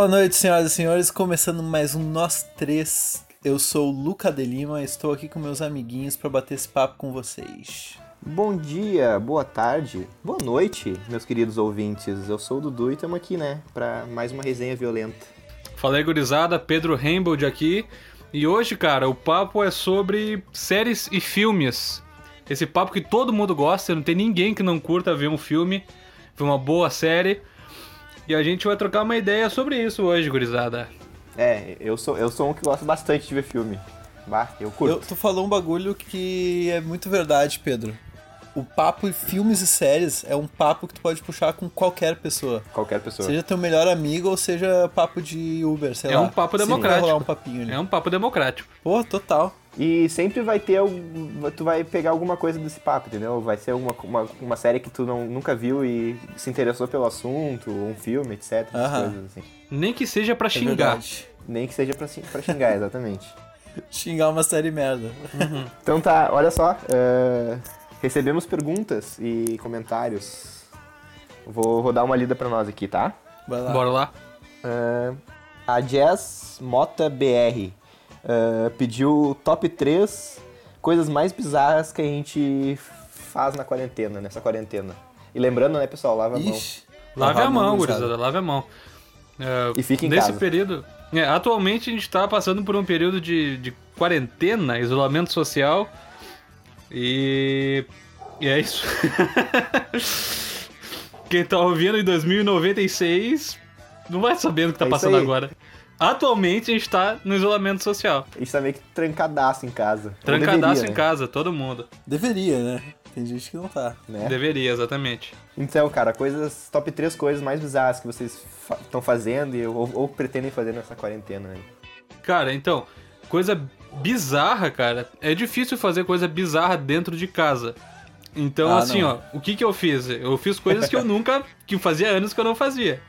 Boa noite, senhoras e senhores. Começando mais um Nós Três. Eu sou o Luca de Lima, estou aqui com meus amiguinhos para bater esse papo com vocês. Bom dia, boa tarde, boa noite, meus queridos ouvintes. Eu sou o Dudu e estamos aqui, né, para mais uma resenha violenta. Fala aí, gurizada, Pedro Rainbow aqui. E hoje, cara, o papo é sobre séries e filmes. Esse papo que todo mundo gosta, não tem ninguém que não curta ver um filme, ver uma boa série. E a gente vai trocar uma ideia sobre isso hoje, gurizada. É, eu sou, eu sou um que gosta bastante de ver filme. Bah, eu curto. Eu, tu falou um bagulho que é muito verdade, Pedro. O papo e filmes e séries é um papo que tu pode puxar com qualquer pessoa. Qualquer pessoa. Seja teu melhor amigo ou seja papo de Uber, sei é lá. um papo democrático. rolar um papinho ali. É um papo democrático. Pô, total. E sempre vai ter. Tu vai pegar alguma coisa desse papo, entendeu? Vai ser uma, uma, uma série que tu não, nunca viu e se interessou pelo assunto, um filme, etc. essas Aham. coisas assim. Nem que seja pra É xingar. verdade. Nem que seja pra xingar, exatamente. Xingar uma série merda. Então tá, olha só. é, recebemos perguntas e comentários. Vou, vou dar uma lida pra nós aqui, tá? Lá. Bora lá. É, a Jazz Mota BR é, pediu top 3 coisas mais bizarras que a gente faz na quarentena, nessa quarentena. E lembrando, né, pessoal, lava a mão. Ixi. Lave a mão, gurizada. lave a mão. É, E fique em nesse casa. período. é, atualmente a gente tá passando por um período de, de quarentena, isolamento social. E. E é isso. Quem tá ouvindo em 2096 não vai sabendo o que tá É passando agora. Atualmente a gente tá no isolamento social. A gente tá meio que trancadaço em casa. Trancadaço deveria, em né? casa, todo mundo. Deveria, né? Tem gente que não tá. né? Deveria, exatamente. Então, cara, coisas, top 3 coisas mais bizarras que vocês estão fazendo e, ou, ou pretendem fazer nessa quarentena aí. Cara, então, coisa bizarra, cara. É difícil fazer coisa bizarra dentro de casa. Então, Ah, assim, não. ó, o que que eu fiz? Eu fiz coisas que eu nunca. que fazia anos que eu não fazia.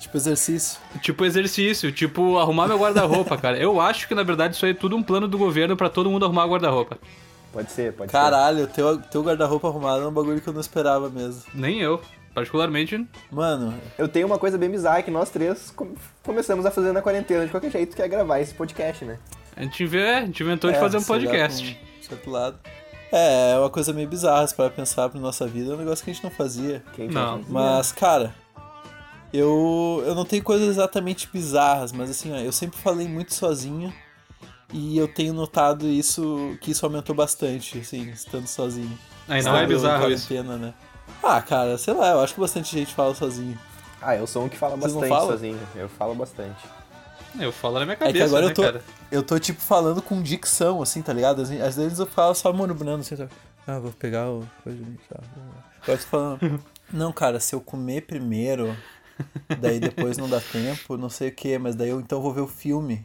Tipo exercício. Tipo exercício, tipo arrumar meu guarda-roupa, cara. Eu acho que na verdade isso aí é tudo um plano do governo pra todo mundo arrumar guarda-roupa. Pode ser, pode Caralho, teu, teu guarda-roupa arrumado é um bagulho que eu não esperava mesmo. Nem eu, particularmente. Mano, ser. Eu tenho uma coisa bem bizarra que nós três com- começamos a fazer na quarentena de qualquer jeito, que é gravar esse podcast, né? A gente, vê, a gente inventou de é, fazer um podcast. um certo lado. É, é uma coisa meio bizarra se para pensar pra nossa vida, é um negócio que a gente não fazia. Que a gente Não. fazia. Mas, cara, eu, eu não tenho coisas exatamente bizarras, mas assim, ó, eu sempre falei muito sozinho e eu tenho notado isso, que isso aumentou bastante, assim, estando sozinho. Aí não é bizarro isso. né? Ah, cara, sei lá, eu acho que bastante gente fala sozinho. Ah, eu sou um que fala Vocês não bastante sozinho. Eu falo bastante. Eu falo na minha É que cabeça, agora né, eu tô, cara? eu tô, tipo, falando com dicção, assim, tá ligado? Às às vezes eu falo só murmurando, assim, sabe? Ah, vou pegar o... tá. Agora eu tô falando... Não, cara, se eu comer primeiro, daí depois não dá tempo, não sei o que, mas daí eu então vou ver o filme.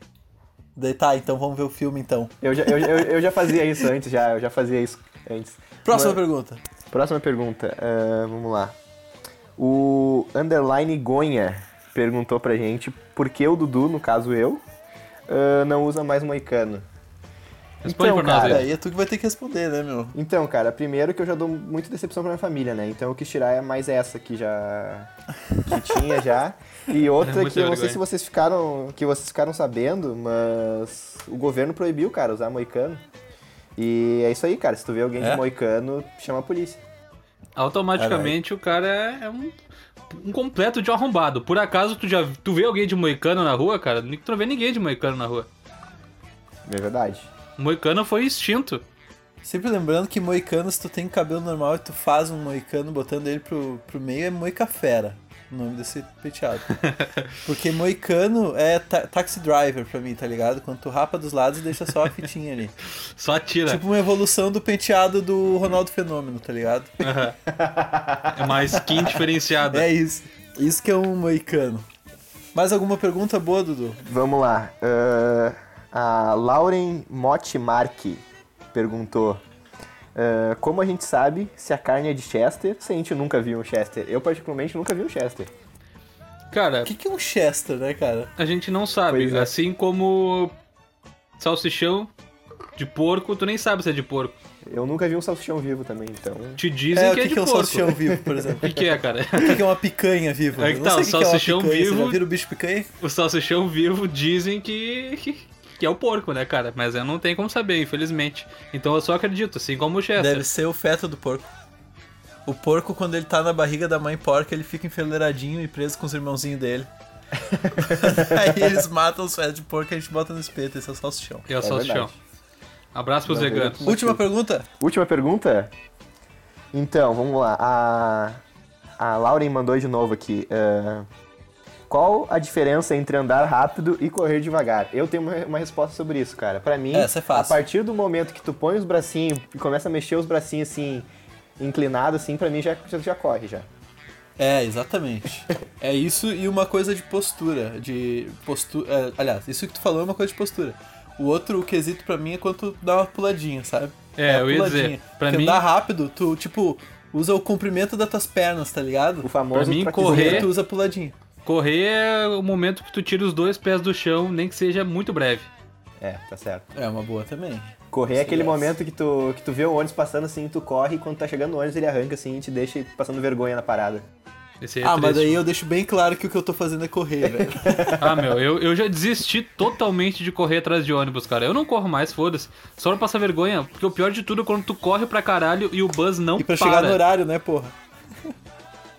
Daí tá, então vamos ver o filme então. Eu já, eu, eu, eu já fazia isso antes, já. Eu já fazia isso antes. Próxima Mas- pergunta. Próxima pergunta. ah, vamos lá. O Underline Gonha perguntou pra gente por que o Dudu, no caso eu, ah, não usa mais moicano. Responde então, por nós cara, aí. É tu que vai ter que responder, né, meu? Então, cara, primeiro que eu já dou muita decepção pra minha família, né? Então eu quis tirar é mais essa que já que tinha já. E outra Muita que eu não sei se vocês ficaram que vocês ficaram sabendo, mas o governo proibiu, cara, usar moicano. E é isso aí, cara. Se tu vê alguém É? de moicano, chama a polícia. Automaticamente o cara é, é um, um completo de arrombado. Por acaso tu já tu vê alguém de moicano na rua, cara? Tu não vê ninguém de moicano na rua. É verdade. Moicano foi extinto. Sempre lembrando que moicano, se tu tem cabelo normal e tu faz um moicano botando ele pro, pro meio, é moica fera. O nome desse penteado. Porque moicano é ta- taxi driver pra mim, tá ligado? Quando tu rapa dos lados e deixa só a fitinha ali. Só tira. Tipo uma evolução do penteado do Ronaldo Fenômeno, tá ligado? É uma skin diferenciada. É isso. Isso que é um moicano. Mais alguma pergunta boa, Dudu? Vamos lá. ah, a Lauren Motti perguntou: ah, Como a gente sabe se a carne é de Chester se a gente nunca viu um Chester? Eu, particularmente, nunca vi um Chester. Cara, O que, que é um Chester, né, cara? a gente não sabe. Pois é. Assim como salsichão de porco, tu nem sabe se é de porco. Eu nunca vi um salsichão vivo também, então. Te dizem É, o que, que, é de que é um porco. salsichão vivo, por exemplo? O que, que é, cara? O que, que é uma picanha viva? É que tá, o o que que é salsichão picanha, vivo- Você já viu o bicho picanha? O salsichão vivo dizem que, que, é o porco, né, cara? Mas eu não tenho como saber, infelizmente. Então eu só acredito, assim como o Chester. Deve ser o feto do porco. O porco, quando ele tá na barriga da mãe porca, ele fica enfileiradinho e preso com os irmãozinhos dele. Aí eles matam os fetos de porco e a gente bota no espeto. Esse é o salsichão. É o salsichão. Abraço pros veganos. eu- Última pergunta? Última pergunta? Então, vamos lá. A, a Lauren mandou de novo aqui. ah, qual a diferença entre andar rápido e correr devagar? Eu tenho uma, uma resposta sobre isso, cara. Pra mim, Essa é fácil. a partir do momento que tu põe os bracinhos e começa a mexer os bracinhos assim, inclinado assim, pra mim já, já, já corre já. É, exatamente. É isso e uma coisa de postura. De postura. aliás, isso que tu falou é uma coisa de postura. O outro quesito pra mim é quando tu dá uma puladinha, sabe? É, a eu ia puladinha. dizer, pra Porque mim- andar rápido, tu, tipo, usa o comprimento das tuas pernas, tá ligado? O famoso Pra mim, correr- E tu usa a puladinha. Correr é o momento que tu tira os dois pés do chão, nem que seja muito breve. É, tá certo. É uma boa também. Correr é aquele Yes. momento que tu, que tu vê o ônibus passando assim, tu corre e quando tá chegando o ônibus ele arranca assim e te deixa passando vergonha na parada. Esse aí é ah, mas triste. daí eu deixo bem claro que o que eu tô fazendo é correr, velho. Ah, meu, eu, eu já desisti totalmente de correr atrás de ônibus, cara. Eu não corro mais, foda-se. Só pra passar vergonha, porque o pior de tudo é quando tu corre pra caralho e o bus não E pra para. chegar no horário, né, porra?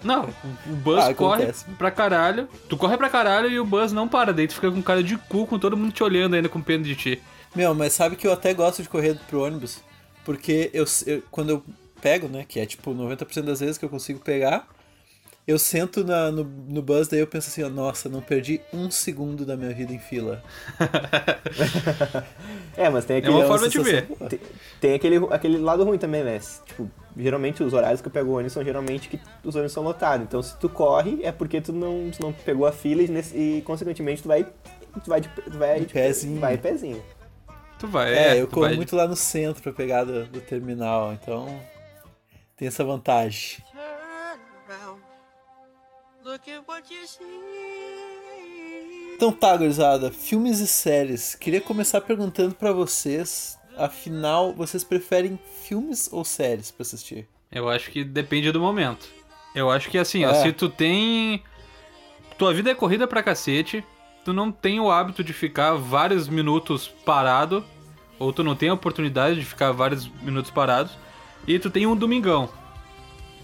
Não, o bus Ah, corre acontece. pra caralho. Tu corre pra caralho e o bus não para. Daí tu fica com cara de cu, com todo mundo te olhando ainda com pena de ti. Meu, mas sabe que eu até gosto de correr pro ônibus? Porque eu, eu- quando eu pego, né, que é tipo 90% das vezes que eu consigo pegar, eu sento na- no, no bus, daí eu penso assim, ó, nossa, não perdi um segundo da minha vida em fila. É, mas tem É aquele. uma uma forma de ver. Tem, tem aquele, aquele lado ruim também, né? Tipo, geralmente os horários que eu pego o ônibus são geralmente que os ônibus são lotados. Então se tu corre é porque tu não, tu não pegou a fila e, nesse- e, consequentemente tu vai. Tu vai de, tu vai, De pezinho. Vai pezinho. Tu vai, É, é. eu corro vai- muito lá no centro pra pegar do, do terminal, então tem essa vantagem. Então tá, gurizada, filmes e séries. Queria começar perguntando pra vocês, afinal, vocês preferem filmes ou séries pra assistir? Eu acho que depende do momento. Eu acho que assim, ó, É. se tu tem. Tua vida é corrida pra cacete, tu não tem o hábito de ficar vários minutos parado, ou tu não tem a oportunidade de ficar vários minutos parados, e tu tem um domingão.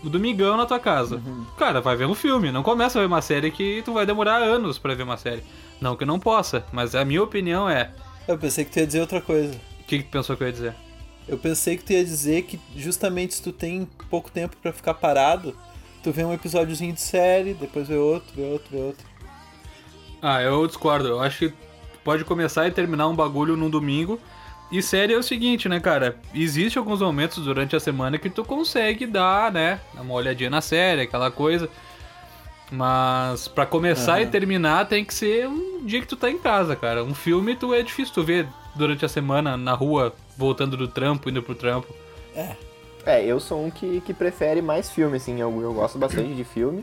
O domingão na tua casa. Uhum. Cara, vai ver um filme, não começa a ver uma série que tu vai demorar anos pra ver uma série. Não que não possa, mas a minha opinião é. Eu pensei que tu ia dizer outra coisa. O que, que tu pensou que eu ia dizer? Eu pensei que tu ia dizer que justamente se tu tem pouco tempo pra ficar parado, tu vê um episódiozinho de série, depois vê outro, vê outro, vê outro. Ah, eu discordo. Eu acho que pode começar e terminar um bagulho num domingo. E série é o seguinte, né, cara? Existe alguns momentos durante a semana que tu consegue dar, né? Uma olhadinha na série, aquela coisa. Mas pra começar e Aham. terminar tem que ser um dia que tu tá em casa, cara. Um filme tu é difícil tu ver durante a semana na rua, voltando do trampo, indo pro trampo. É, eu sou um que, que prefere mais filme, assim. Eu, eu gosto bastante de filme.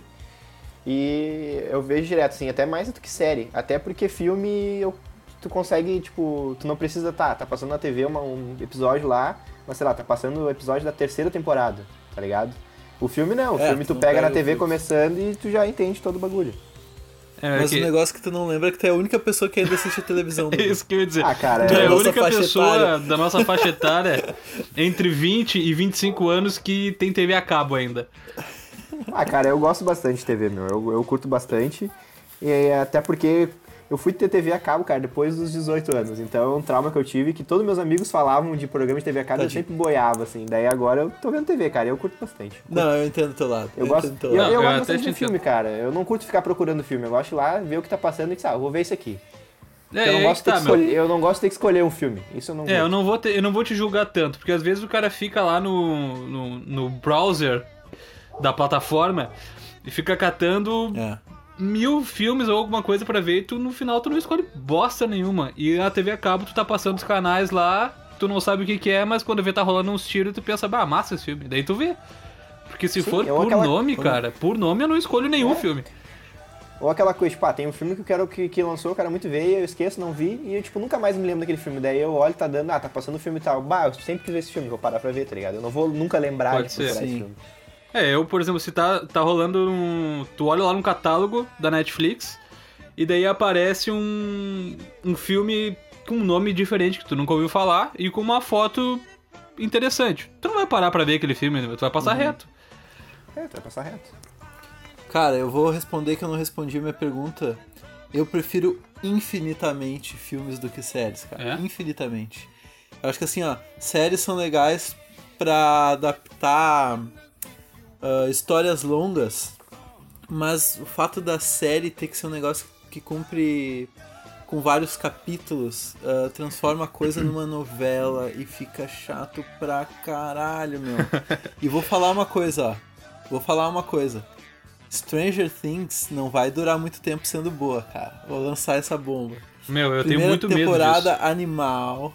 E eu vejo direto, assim, até mais do que série. Até porque filme eu, tu consegue, tipo, tu não precisa, tá, tá passando na TV uma- um episódio lá, mas sei lá, tá passando o episódio da terceira temporada, tá ligado? O filme não, o É, filme tu tu pega pega na TV começando e tu já entende todo o bagulho. É, Mas que- o negócio que tu não lembra é que tu é a única pessoa que ainda assiste a televisão. É isso que eu ia dizer. Ah, cara, tu é é a única pessoa etária. da nossa faixa etária entre 20 e 25 anos que tem TV a cabo ainda. Ah, cara, eu gosto bastante de TV, meu. Eu, eu curto bastante. E até porque eu fui ter TV a cabo, cara, depois dos 18 anos. Então é um trauma que eu tive que todos meus amigos falavam de programa de TV a cabo e eu Tadinho. sempre boiava, assim. Daí agora eu tô vendo TV, cara, e eu curto bastante. Não, eu entendo o teu lado. Eu gosto, eu, teu lado. eu Não, eu gosto bastante te de filme, cara. Eu não curto ficar procurando filme. Eu gosto de ir lá, ver o que tá passando e dizer, ah, eu vou ver isso aqui. É, eu, não aí gosto tá, ter que meu. escolher, eu não gosto de ter que escolher um filme. Isso eu não É, eu gosto. não vou ter, eu não vou te julgar tanto, porque às vezes o cara fica lá no, no, no browser da plataforma e fica catando É. mil filmes ou alguma coisa pra ver e tu no final tu não escolhe bosta nenhuma. E na TV a cabo tu tá passando os canais lá, tu não sabe o que que é, mas quando vê tá rolando uns tiros tu pensa, bah, massa esse filme. Daí tu vê. Porque se Sim, for por aquela- nome, cara, por nome eu não escolho nenhum É. filme. Ou aquela coisa, tipo, ah, tem um filme que eu quero que, que lançou, eu quero muito ver, eu esqueço, não vi, e eu, tipo, nunca mais me lembro daquele filme. Daí eu olho, tá dando, ah, tá passando o filme e tal. Bah, eu sempre quis ver esse filme, vou parar pra ver, tá ligado? Eu não vou nunca lembrar Pode de ser. procurar esse filme. É, eu, por exemplo, se tá, tá rolando um. Tu olha lá no catálogo da Netflix e daí aparece um, um filme com um nome diferente que tu nunca ouviu falar e com uma foto interessante. Tu não vai parar pra ver aquele filme, né? tu vai passar reto. É, tu vai passar reto. Cara, eu vou responder que eu não respondi a minha pergunta. Eu prefiro infinitamente filmes do que séries, cara. É? Infinitamente. Eu acho que assim, ó, séries são legais pra adaptar ah, histórias longas, mas o fato da série ter que ser um negócio que cumpre com vários capítulos ah, transforma a coisa numa novela e fica chato pra caralho, meu. E vou falar uma coisa, ó. Vou falar uma coisa. Stranger Things não vai durar muito tempo sendo boa, cara. Vou lançar essa bomba. Meu, eu tenho primeira muito medo temporada disso. animal.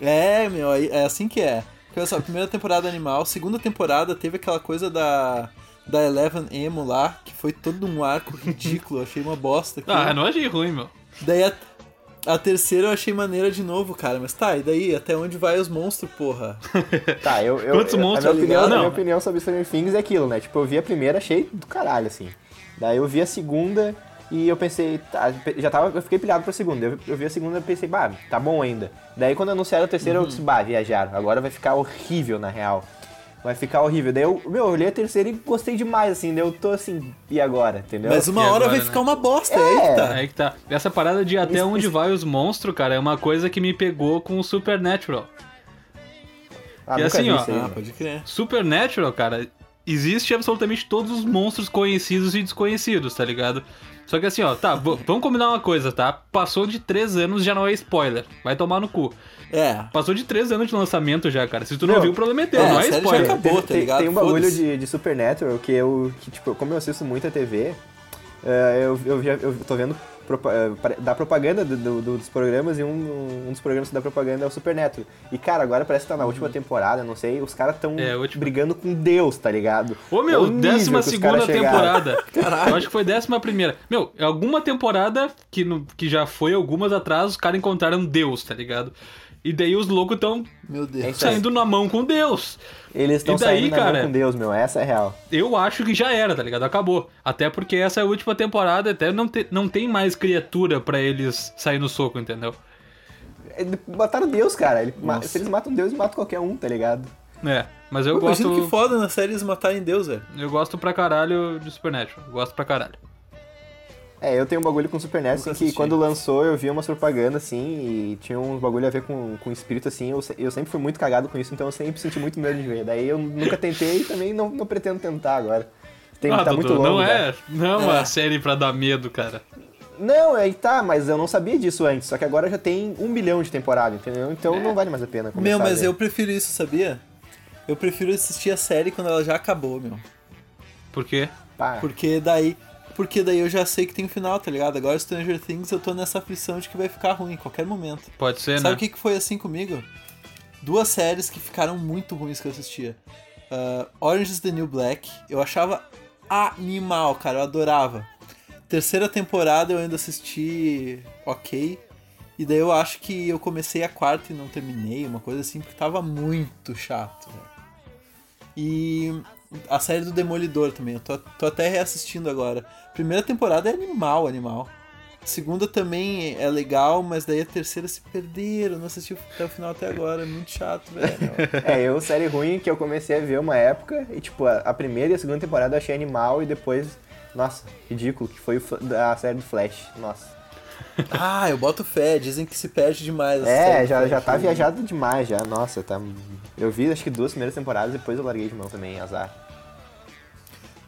É, meu, é assim que é. Porque, Olha só, primeira temporada animal, segunda temporada teve aquela coisa da da Eleven Emo lá, que foi todo um arco ridículo, achei uma bosta. aquilo. Ah, não achei ruim, meu. Daí a, a terceira eu achei maneira de novo, cara. Mas tá, e daí? Até onde vai os monstros, porra? Tá, eu. eu Quantos eu- monstros, a minha, opinião, ligado? a minha Não. opinião sobre Stranger Things é aquilo, né? Tipo, eu vi a primeira, achei do caralho, assim. Daí eu vi a segunda e eu pensei, tá, já tava, eu fiquei pilhado pra segunda. Eu, eu vi a segunda e pensei, bah, tá bom ainda. Daí quando anunciaram a terceira, Uhum. eu disse, bah, viajaram. Agora vai ficar horrível, na real. Vai ficar horrível. Daí eu, meu, eu olhei a terceira e gostei demais, assim. Daí eu tô assim, e agora, entendeu? Mas uma E hora agora, vai né? ficar uma bosta, é aí que tá. Aí que tá. Essa parada de até Isso- onde isso- vai os monstros, cara, é uma coisa que me pegou com o Supernatural. Ah, e assim, ó, aí, Ah, pode crer. Supernatural, cara, existe absolutamente todos os monstros conhecidos e desconhecidos, tá ligado? Só que assim, ó, tá, vamos combinar uma coisa, tá? Passou de três anos, já não é spoiler. Vai tomar no cu. É. Passou de três anos de lançamento já, cara. Se tu não Meu, viu, o problema é teu, é, não a é série já spoiler. acabou. Tem- tá tem, ligado? tem um bagulho de, de Supernatural que eu, que, tipo, como eu assisto muita TV, eh, eu, eu, já, eu tô vendo da propaganda do- do- do- dos programas e um, um dos programas da propaganda é o Supernatural. E, cara, agora parece que tá na última temporada, não sei, os caras tão Uhum. É, última. brigando com Deus, tá ligado? Ô É meu, nível décima segunda temporada. Eu acho que foi décima primeira. Meu, alguma temporada que, no- que já foi algumas atrás, os caras encontraram Deus, tá ligado? E daí os loucos tão Meu Deus. É saindo na mão com Deus. Eles estão daí, saindo na mão cara? com Deus, meu, essa é real. Eu acho que já era, tá ligado? Acabou. Até porque essa é a última temporada, até não, te- não tem mais criatura pra eles sair no soco, entendeu? Mataram Deus, cara. Ele- se eles matam Deus, matam qualquer um, tá ligado? É, mas eu Pô, gosto. Imagina que foda na série eles matarem Deus, velho. Eu gosto pra caralho de Supernatural. Gosto pra caralho. É, eu tenho um bagulho com Supernatural Nunca assim, que assisti. quando lançou eu vi umas propagandas assim e tinha uns bagulho a ver com, com espírito assim. Eu, eu sempre fui muito cagado com isso, então eu sempre senti muito medo de ver. Daí eu nunca tentei e também não, não pretendo tentar agora. Tem, ah, tá Dudu, muito longo. não é, não é uma É. série pra dar medo, cara. Não, aí tá, mas eu não sabia disso antes. Só que agora já tem um milhão de temporada, entendeu? Então não vale mais a pena começar Meu, a mas ver. eu prefiro isso, sabia? Eu prefiro assistir a série quando ela já acabou, meu. Por quê? Pá. Porque daí. Porque daí eu já sei que tem um final, tá ligado? Agora Stranger Things eu tô nessa aflição de que vai ficar ruim em qualquer momento. Pode ser, Sabe né? o que, que foi assim comigo? Duas séries que ficaram muito ruins que eu assistia. Ah, Orange is the New Black, eu achava animal, cara, eu adorava. Terceira temporada eu ainda assisti ok. E daí eu acho que eu comecei a quarta e não terminei, uma coisa assim, porque tava muito chato. velho. E a série do Demolidor também, eu tô, tô até reassistindo agora. Primeira temporada é animal, animal. A segunda também é legal, mas daí a terceira se perderam, não assisti até o final até agora, é muito chato, velho. É, eu, série ruim que eu comecei a ver uma época, e tipo, a, primeira e a segunda temporada eu achei animal, e depois, nossa, ridículo, que foi a série do Flash, nossa. ah, eu boto fé, dizem que se perde demais. É, já, já tá viajado demais já, nossa, tá... Eu vi acho que duas primeiras temporadas, depois eu larguei de mão também, azar.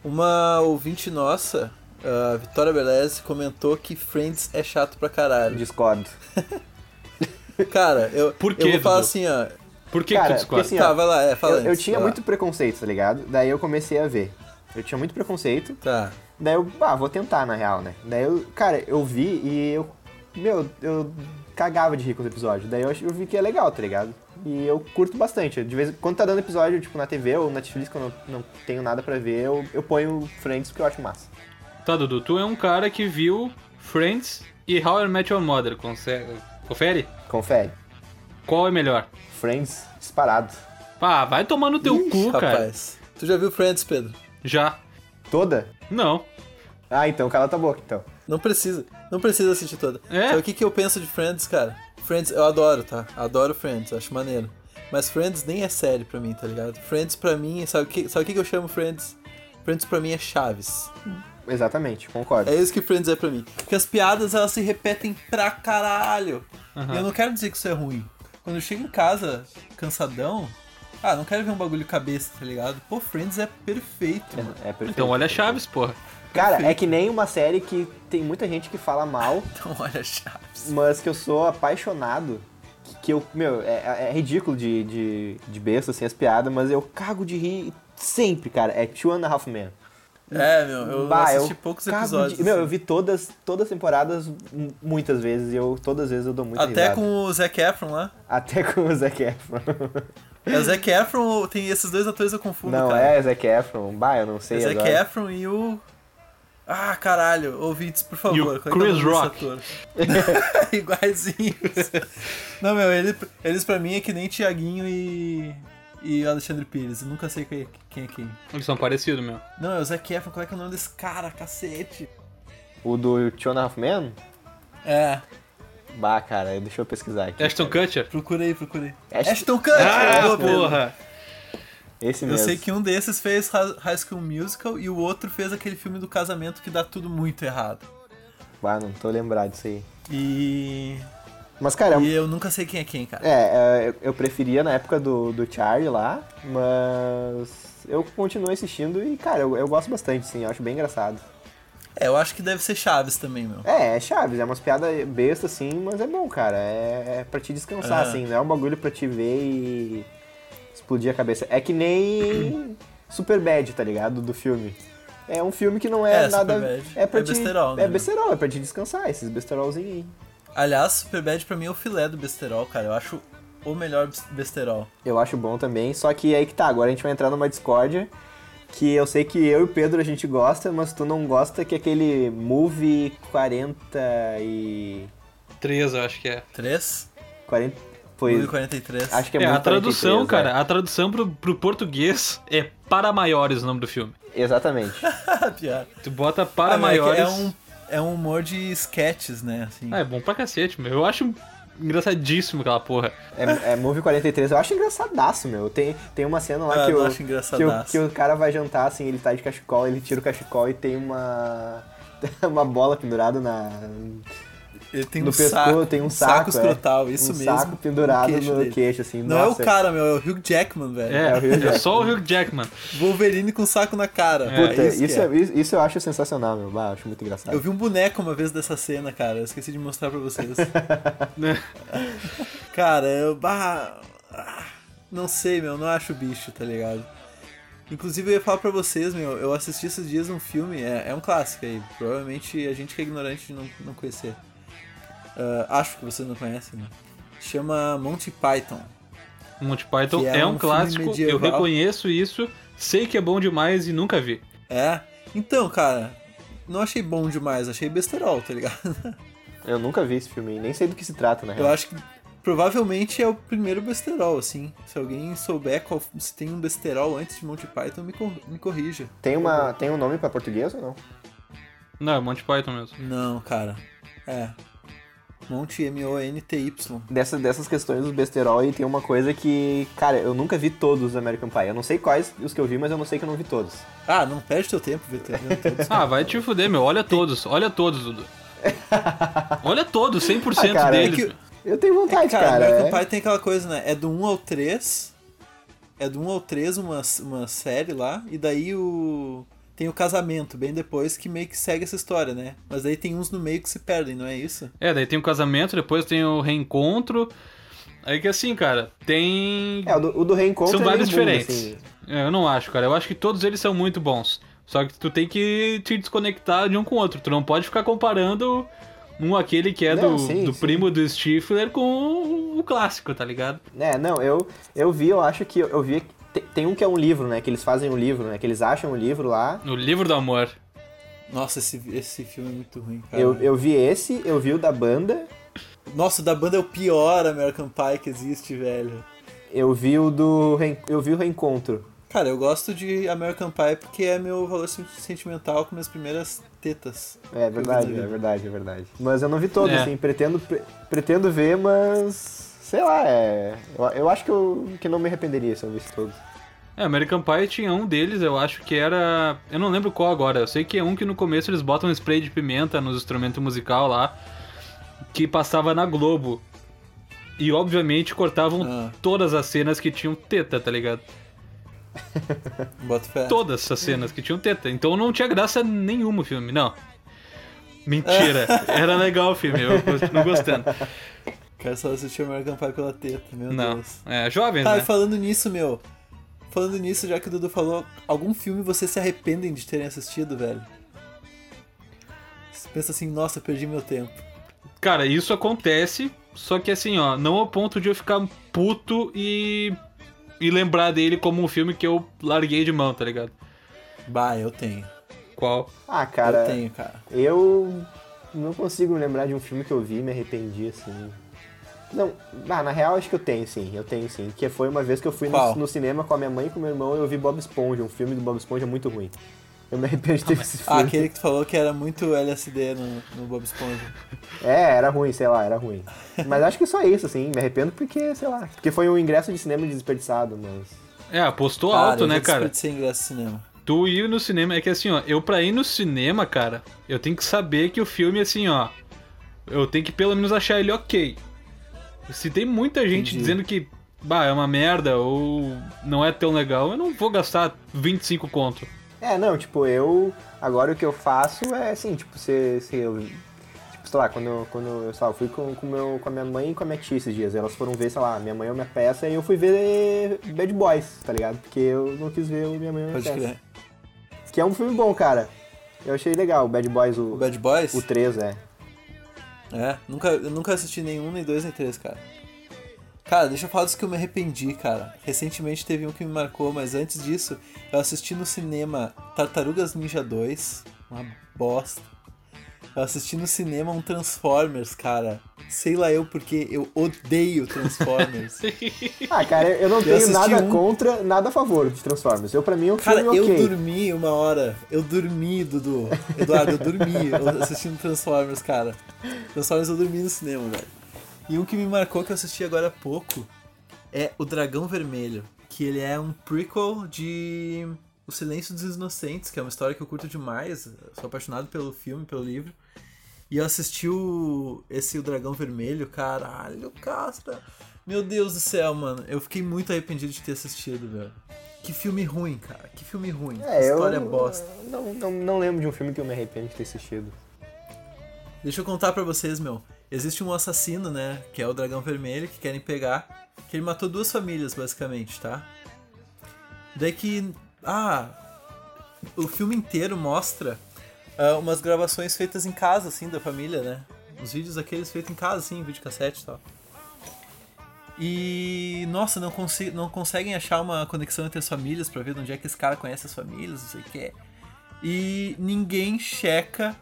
Uma ouvinte nossa, a Vitória Beleza, comentou que Friends é chato pra caralho. Discordo. Cara, eu, Por eu quê, vou falar Dudu? assim, ó. Por que, Cara, que tu discorda? porque assim, ó, tá, vai lá, é, fala Eu, eu antes, tinha vai lá. muito preconceito, tá ligado? Daí eu comecei a ver. Eu tinha muito preconceito, Tá. daí eu, ah, vou tentar na real, né? Daí eu, cara, eu vi e eu, meu, eu cagava de rir com os episódios. Daí eu, ach- eu vi que é legal, tá ligado? E eu curto bastante. De vez quando tá dando episódio, tipo, na TV ou na Netflix, quando eu não tenho nada pra ver, eu, eu ponho Friends porque eu acho massa. Tá, Dudu, tu é um cara que viu Friends e How I Met Your Mother. Consegue... Confere? Confere. Qual é melhor? Friends disparado. Ah, vai tomar no teu Ih, cu, cara. rapaz. Tu já viu Friends, Pedro? Já. Toda? Não. Ah, então cala tua boca, então. Não precisa. Não precisa assistir toda. É? Sabe o que, que eu penso de Friends, cara? Friends, eu adoro, tá? Adoro Friends, acho maneiro. Mas Friends nem é série pra mim, tá ligado? Friends pra mim, sabe o que, sabe o que que eu chamo Friends? Friends pra mim é Chaves. Exatamente, concordo. É isso que Friends é pra mim. Porque as piadas elas se repetem pra caralho. E eu não quero dizer que isso é ruim. Quando eu chego em casa cansadão, ah, não quero ver um bagulho cabeça, tá ligado? Pô, Friends é perfeito, mano. É perfeito. Então olha Chaves, porra. Cara, é que nem uma série que tem muita gente que fala mal, Então olha Chaves. mas que eu sou apaixonado. Que eu, meu, é, é ridículo de, de, de besta, assim, as piadas, mas eu cago de rir sempre, cara. É Two and a Half Men. É, meu, eu Bah, assisti eu poucos episódios. de- Meu, assim. eu vi todas, todas as temporadas muitas vezes e eu, todas as vezes eu dou muita Até risada. com o Zac Efron lá. Até com o Zac Efron. É o Zac Efron, tem esses dois atores eu confundo, não, cara. é Zac Efron. Bah, eu não sei É Zac agora. Efron e o... Ah, caralho, ouvintes, por favor. E o é que é Chris Rock. Iguaizinhos. Não, meu, ele- eles pra mim é que nem Tiaguinho e... E Alexandre Pires. Eu nunca sei quem é quem. É quem. Eles são parecidos, meu. Não, é o Zac Efron, qual é que é o nome desse cara, cacete? O do Two and a Half Men? É, Bah, cara, deixa eu pesquisar aqui. Ashton Kutcher? procura aí, procura aí. Ashton- Ashton Kutcher! Ah, porra! Esse Eu mesmo. sei que um desses fez Hi- High School Musical e o outro fez aquele filme do casamento que dá tudo muito errado. Bah, não tô lembrado disso aí. E. Mas, cara, E eu nunca sei quem é quem, cara. é, é, eu- eu preferia na época do, do Charlie lá, mas eu continuo assistindo e, cara, eu, eu gosto bastante, sim, eu acho bem engraçado. É, eu acho que deve ser Chaves também, meu. É, é Chaves, é umas piadas bestas, assim, mas é bom, cara. É, é pra te descansar, É. assim, não é um bagulho pra te ver e explodir a cabeça. É que nem Super Bad, tá ligado? Do filme. É um filme que não é, É, nada. Superbad. É pra É te. besterol, né, É besterol, é pra te descansar, esses besterolzinhos aí. Aliás, Superbad pra mim é o filé do besterol, cara. Eu acho o melhor bes- besterol. Eu acho bom também, só que aí que tá, agora a gente vai entrar numa discórdia que eu sei que eu e o Pedro a gente gosta, mas tu não gosta que é aquele Movie 40 e... Três, eu acho que é. 3? 40... Foi... 1043. Acho que é, É, a tradução, 43, cara, é. a tradução pro, pro português é para maiores o nome do filme. Exatamente. Piada. Tu bota para Ah, é que maiores. É um, é um humor de sketches, né? Assim. Ah, é bom pra cacete, meu. Eu acho engraçadíssimo aquela porra. É, é Movie 43, eu acho engraçadaço, meu. Tem, tem uma cena lá Ah, que, eu o, acho que, o, engraçadaço. que o cara vai jantar, assim, ele tá de cachecol, ele tira o cachecol e tem uma... uma bola pendurada na... Ele tem no um pescoço, saco, tem um saco, saco escrotal, é. isso um mesmo. saco pendurado no queixo no queixo, assim. Não é o nossa. cara, meu, é o Hugh Jackman, velho. É, É, o Hugh é Jackman. só o Hugh Jackman. Wolverine com saco na cara. Puta, É isso, que é- isso, isso eu acho sensacional, meu. Bah, eu acho muito engraçado. Eu vi um boneco uma vez dessa cena, cara. Eu esqueci de mostrar pra vocês. cara, eu. Bah, ah, não sei, meu. Não acho bicho, tá ligado? Inclusive, eu ia falar pra vocês, meu. Eu assisti esses dias um filme. É, é um clássico aí. Provavelmente a gente que é ignorante de não, não conhecer. Ah, acho que vocês não conhecem, né? Chama Monty Python. Monty Python é é, um um clássico, eu reconheço isso, sei que é bom demais e nunca vi. É? Então, cara. Não achei bom demais. Achei besterol, tá ligado? Eu nunca vi esse filme, nem sei do que se trata, na Eu real. acho que provavelmente é o primeiro besterol, assim. Se alguém souber qual, se tem um besterol antes de Monty Python, me, cor- me corrija. Tem, uma, tem um nome pra português ou não? Não, é Monty Python mesmo. Não, cara. É. Monty M-O-N-T-Y. Dessas, dessas questões dos besterol aí tem uma coisa que, cara, eu nunca vi todos os American Pie. Eu não sei quais os que eu vi, mas eu não sei que eu não vi todos. Ah, não perde teu tempo todos. Ah, vai te fuder, meu. Olha todos, olha todos, Dudu. Olha todos, 100% Ah, cara, deles. é que-. Eu tenho vontade, cara, cara. American é. Pie tem aquela coisa, né? É do 1 ao 3. É do 1 ao 3 uma, uma série lá. E daí o. Tem o casamento, bem depois, que meio que segue essa história, né? Mas daí tem uns no meio que se perdem, não é isso? É, daí tem o casamento, depois tem o reencontro. Aí que assim, cara, tem. É, o do, o do reencontro São é vários bunda, diferentes. assim. É, eu não acho, cara. Eu acho que todos eles são muito bons. Só que tu tem que te desconectar de um com o outro. Tu não pode ficar comparando um aquele que é Não, do, sim, do sim. primo do Stifler com o clássico, tá ligado? É, não, eu, eu vi, eu acho que eu vi. Tem, tem um que é um livro, né? Que eles fazem um livro, né? Que eles acham um livro lá. No livro do amor. Nossa, esse, esse filme é muito ruim, cara. Eu, eu vi esse, eu vi o da banda, Nossa, o da banda é o pior American Pie que existe, velho. eu vi o do. Eu vi o reencontro. Cara, eu gosto de American Pie porque é meu valor sen- sentimental com minhas primeiras tetas. É verdade, Eu vi. é verdade, é verdade. Mas eu não vi todos, É. assim, pretendo, pre- pretendo ver, mas. Sei lá, é. Eu, eu acho que eu que não me arrependeria se eu visse todos. É, American Pie tinha um deles, eu acho que era. Eu não lembro qual agora. Eu sei que é um que no começo eles botam um spray de pimenta nos instrumentos musical lá, que passava na Globo. E obviamente cortavam Ah. todas as cenas que tinham teta, tá ligado? Bota fé. Todas as cenas que tinham teta. Então não tinha graça nenhuma o filme, não. Mentira, era legal o filme, eu continuo gostando. Quero só assistir American Pie pela teta, meu Não, Deus. é, jovens, Tá, e né? falando nisso, meu. Falando nisso, já que o Dudu falou, algum filme vocês se arrependem de terem assistido, velho? Você pensa assim, nossa, perdi meu tempo. Cara, isso acontece, só que assim, ó, não ao ponto de eu ficar puto e. e lembrar dele como um filme que eu larguei de mão, tá ligado? Bah, eu tenho. Qual? Ah, cara. eu tenho, cara. Eu não consigo me lembrar de um filme que eu vi e me arrependi, assim. Não, ah, na real acho que eu tenho sim, eu tenho sim. Que foi uma vez que eu fui no, no cinema com a minha mãe e com meu irmão e eu vi Bob Esponja, um filme do Bob Esponja muito ruim. Eu me arrependo de ter visto esse Ah, filme. aquele que tu falou que era muito LSD no, no Bob Esponja. É, era ruim, sei lá, era ruim. Mas acho que só isso, assim, me arrependo porque, sei lá, porque foi um ingresso de cinema desperdiçado, mas... É, apostou Cara, alto, eu né, cara? desperdicei ingresso de cinema. Tu ir no cinema, é que assim, ó, eu pra ir no cinema, cara, eu tenho que saber que o filme, assim, ó, eu tenho que pelo menos achar ele ok. Se tem muita gente Entendi. dizendo que, bah, é uma merda ou não é tão legal, eu não vou gastar 25 conto. É, não, tipo, eu... Agora o que eu faço é, assim, tipo, se, se eu... Tipo, sei lá, quando, eu- quando eu, sei lá, eu fui com, com, meu, com a minha mãe e com a minha tia esses dias, elas foram ver, sei lá, minha mãe ou minha peça, e eu fui ver Bad Boys, tá ligado? Porque eu não quis ver o minha mãe ou minha Pode peça. crer. Que é um filme bom, cara. Eu achei legal, o Bad Boys, o, O Bad Boys? o 3, é. É, nunca, eu nunca assisti nenhum, nem dois, nem três, cara. Cara, deixa eu falar dos que eu me arrependi, cara. Recentemente teve um que me marcou, mas antes disso, eu assisti no cinema Tartarugas Ninja 2, uma bosta. Eu assisti no cinema um Transformers, cara. Sei lá eu porque eu odeio Transformers. Ah, cara, eu não Eu tenho nada um- contra, nada a favor de Transformers. Eu, pra mim, é um Cara, filme eu ok. dormi uma hora. Eu dormi, Dudu. Eduardo, eu dormi eu assistindo Transformers, cara. Transformers eu dormi no cinema, velho. E um que me marcou que eu assisti agora há pouco é O Dragão Vermelho. Que ele é um prequel de O Silêncio dos Inocentes, que é uma história que eu curto demais. Eu sou apaixonado pelo filme, pelo livro. E eu assisti o, esse O Dragão Vermelho, caralho, Castra. Meu Deus do céu, mano. Eu fiquei muito arrependido de ter assistido, velho. Que filme ruim, cara. Que filme ruim. É, eu História bosta. Não, não, não lembro de um filme que eu me arrependo de ter assistido. Deixa eu contar pra vocês, meu. Existe um assassino, né? Que é o Dragão Vermelho, que querem pegar. Que ele matou duas famílias, basicamente, tá? Daí que. Ah! O filme inteiro mostra ah, umas gravações feitas em casa, assim, da família, né? Os vídeos aqueles feitos em casa, assim, videocassete e tal. E. Nossa, não, consi não conseguem achar uma conexão entre as famílias pra ver de onde é que esse cara conhece as famílias, não sei o que é. E ninguém checa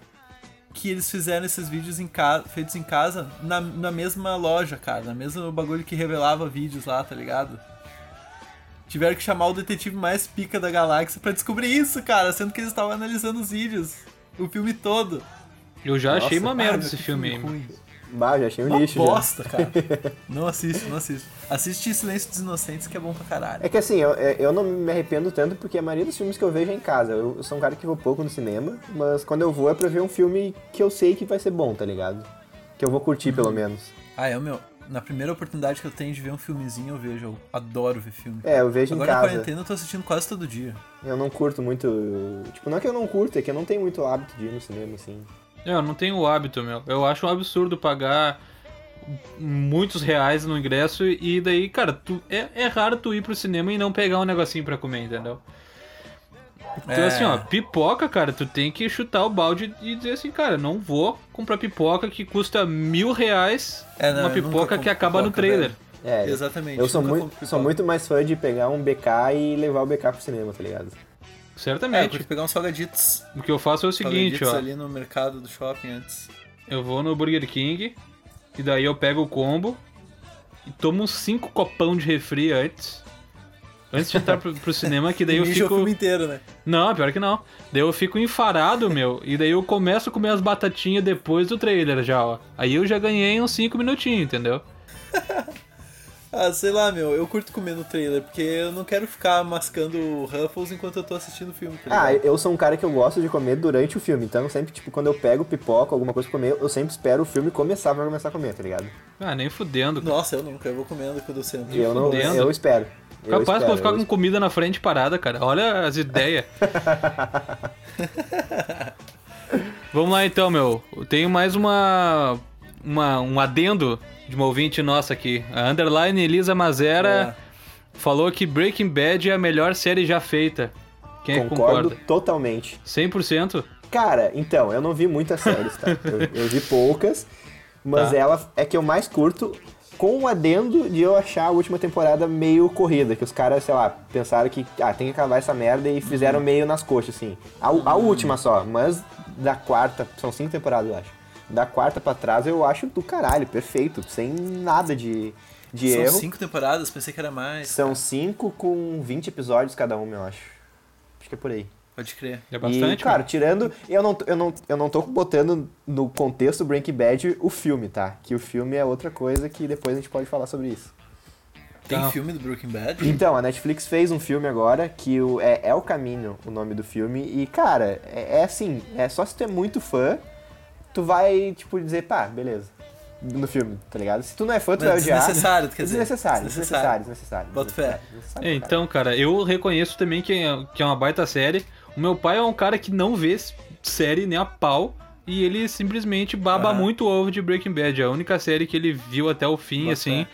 que eles fizeram esses vídeos em feitos em casa na, na mesma loja, cara. Na mesma bagulho que revelava vídeos lá, tá ligado? Tiveram que chamar o detetive mais pica da galáxia pra descobrir isso, cara. Sendo que eles estavam analisando os vídeos. O filme todo. Eu já achei Nossa, uma merda esse filme aí. ruim. Bah, já achei um Uma lixo já. bosta, cara. Não assiste, não assiste. Assiste Silêncio dos Inocentes, que é bom pra caralho. É que assim, eu, eu não me arrependo tanto porque a maioria dos filmes que eu vejo é em casa. Eu, eu sou um cara que vou pouco no cinema, mas quando eu vou é pra ver um filme que eu sei que vai ser bom, tá ligado? Que eu vou curtir pelo Uhum. menos. Ah, é o meu. Na primeira oportunidade que eu tenho de ver um filmezinho, eu vejo. Eu adoro ver filme. É, eu vejo Agora em na casa. quarentena eu tô assistindo quase todo dia. Eu não curto muito. Tipo, não é que eu não curto, é que eu não tenho muito hábito de ir no cinema, assim. Eu não tenho o hábito, meu. Eu acho um absurdo pagar muitos reais no ingresso e daí, cara, tu, é, é raro tu ir pro cinema e não pegar um negocinho pra comer, entendeu? Então, É. assim, ó, pipoca, cara, tu tem que chutar o balde e dizer assim, cara, não vou comprar pipoca que custa mil reais, É, não, uma pipoca que acaba no pipoca, trailer. É, Exatamente. eu sou muito, sou muito mais fã de pegar um BK e levar o BK pro cinema, tá ligado? É, eu certamente. curto pegar uns salgaditos. o que eu faço é o seguinte, salgaditos ó. ali no mercado do shopping antes. Eu vou no Burger King e daí eu pego o combo e tomo uns 5 copão de refri antes. Antes de entrar pro, pro cinema, que daí eu fico. o filme inteiro, né? Não, pior que não. Daí eu fico enfarado, meu. E daí eu começo a comer as batatinhas depois do trailer já, ó. Aí eu já ganhei uns 5 minutinhos, entendeu? Ah, sei lá, meu, eu curto comer no trailer, porque eu não quero ficar mascando Ruffles enquanto eu tô assistindo o filme, tá Ah, eu sou um cara que eu gosto de comer durante o filme, então sempre, tipo, quando eu pego pipoca, alguma coisa pra comer, eu sempre espero o filme começar pra começar a comer, tá ligado? Ah, nem fudendo. cara. Nossa, eu nunca, eu vou comendo quando eu sento. E eu não, fudendo. eu espero. Capaz que eu espero, vou ficar com comida na frente parada, cara. Olha as ideias. Vamos lá então, meu. Eu tenho mais uma, uma um adendo de uma ouvinte nossa aqui. A Underline Elisa Mazera falou que Breaking Bad é a melhor série já feita. Quem é Concordo concorda? totalmente. 100%? Cara, então, eu não vi muitas séries, tá? Eu, eu vi poucas, mas Tá. ela é que eu mais curto, com o adendo de eu achar a última temporada meio corrida, que os caras, sei lá, pensaram que, ah, tem que acabar essa merda e fizeram meio nas coxas, assim. A, a última só, mas da quarta, são cinco temporadas, eu acho. Da quarta pra trás eu acho do caralho, perfeito, sem nada de, de São erro. cinco temporadas, pensei que era mais. São cinco com 20 episódios cada uma, eu acho. Acho que é por aí. Pode crer. É bastante. E, cara, mano. tirando. Eu não, eu, não, eu não tô botando no contexto Breaking Bad o filme, tá? Que o filme é outra coisa que depois a gente pode falar sobre isso. Tem Tá. filme do Breaking Bad? Então, a Netflix fez um filme agora que o, é, é o Caminho, o nome do filme. E, cara, é, é assim: é só se tu é muito fã, tu vai, tipo, dizer, pá, beleza. No filme, tá ligado? Se tu não é fã, tu Mas vai odiar. desnecessário, quer dizer. Desnecessário, Desnecessário. desnecessário, desnecessário. Bota fé. desnecessário, desnecessário, É, então, cara, eu reconheço também que é, que é uma baita série. O meu pai é um cara que não vê série nem a pau. E ele simplesmente baba Aham. muito o ovo de Breaking Bad. É a única série que ele viu até o fim, assim.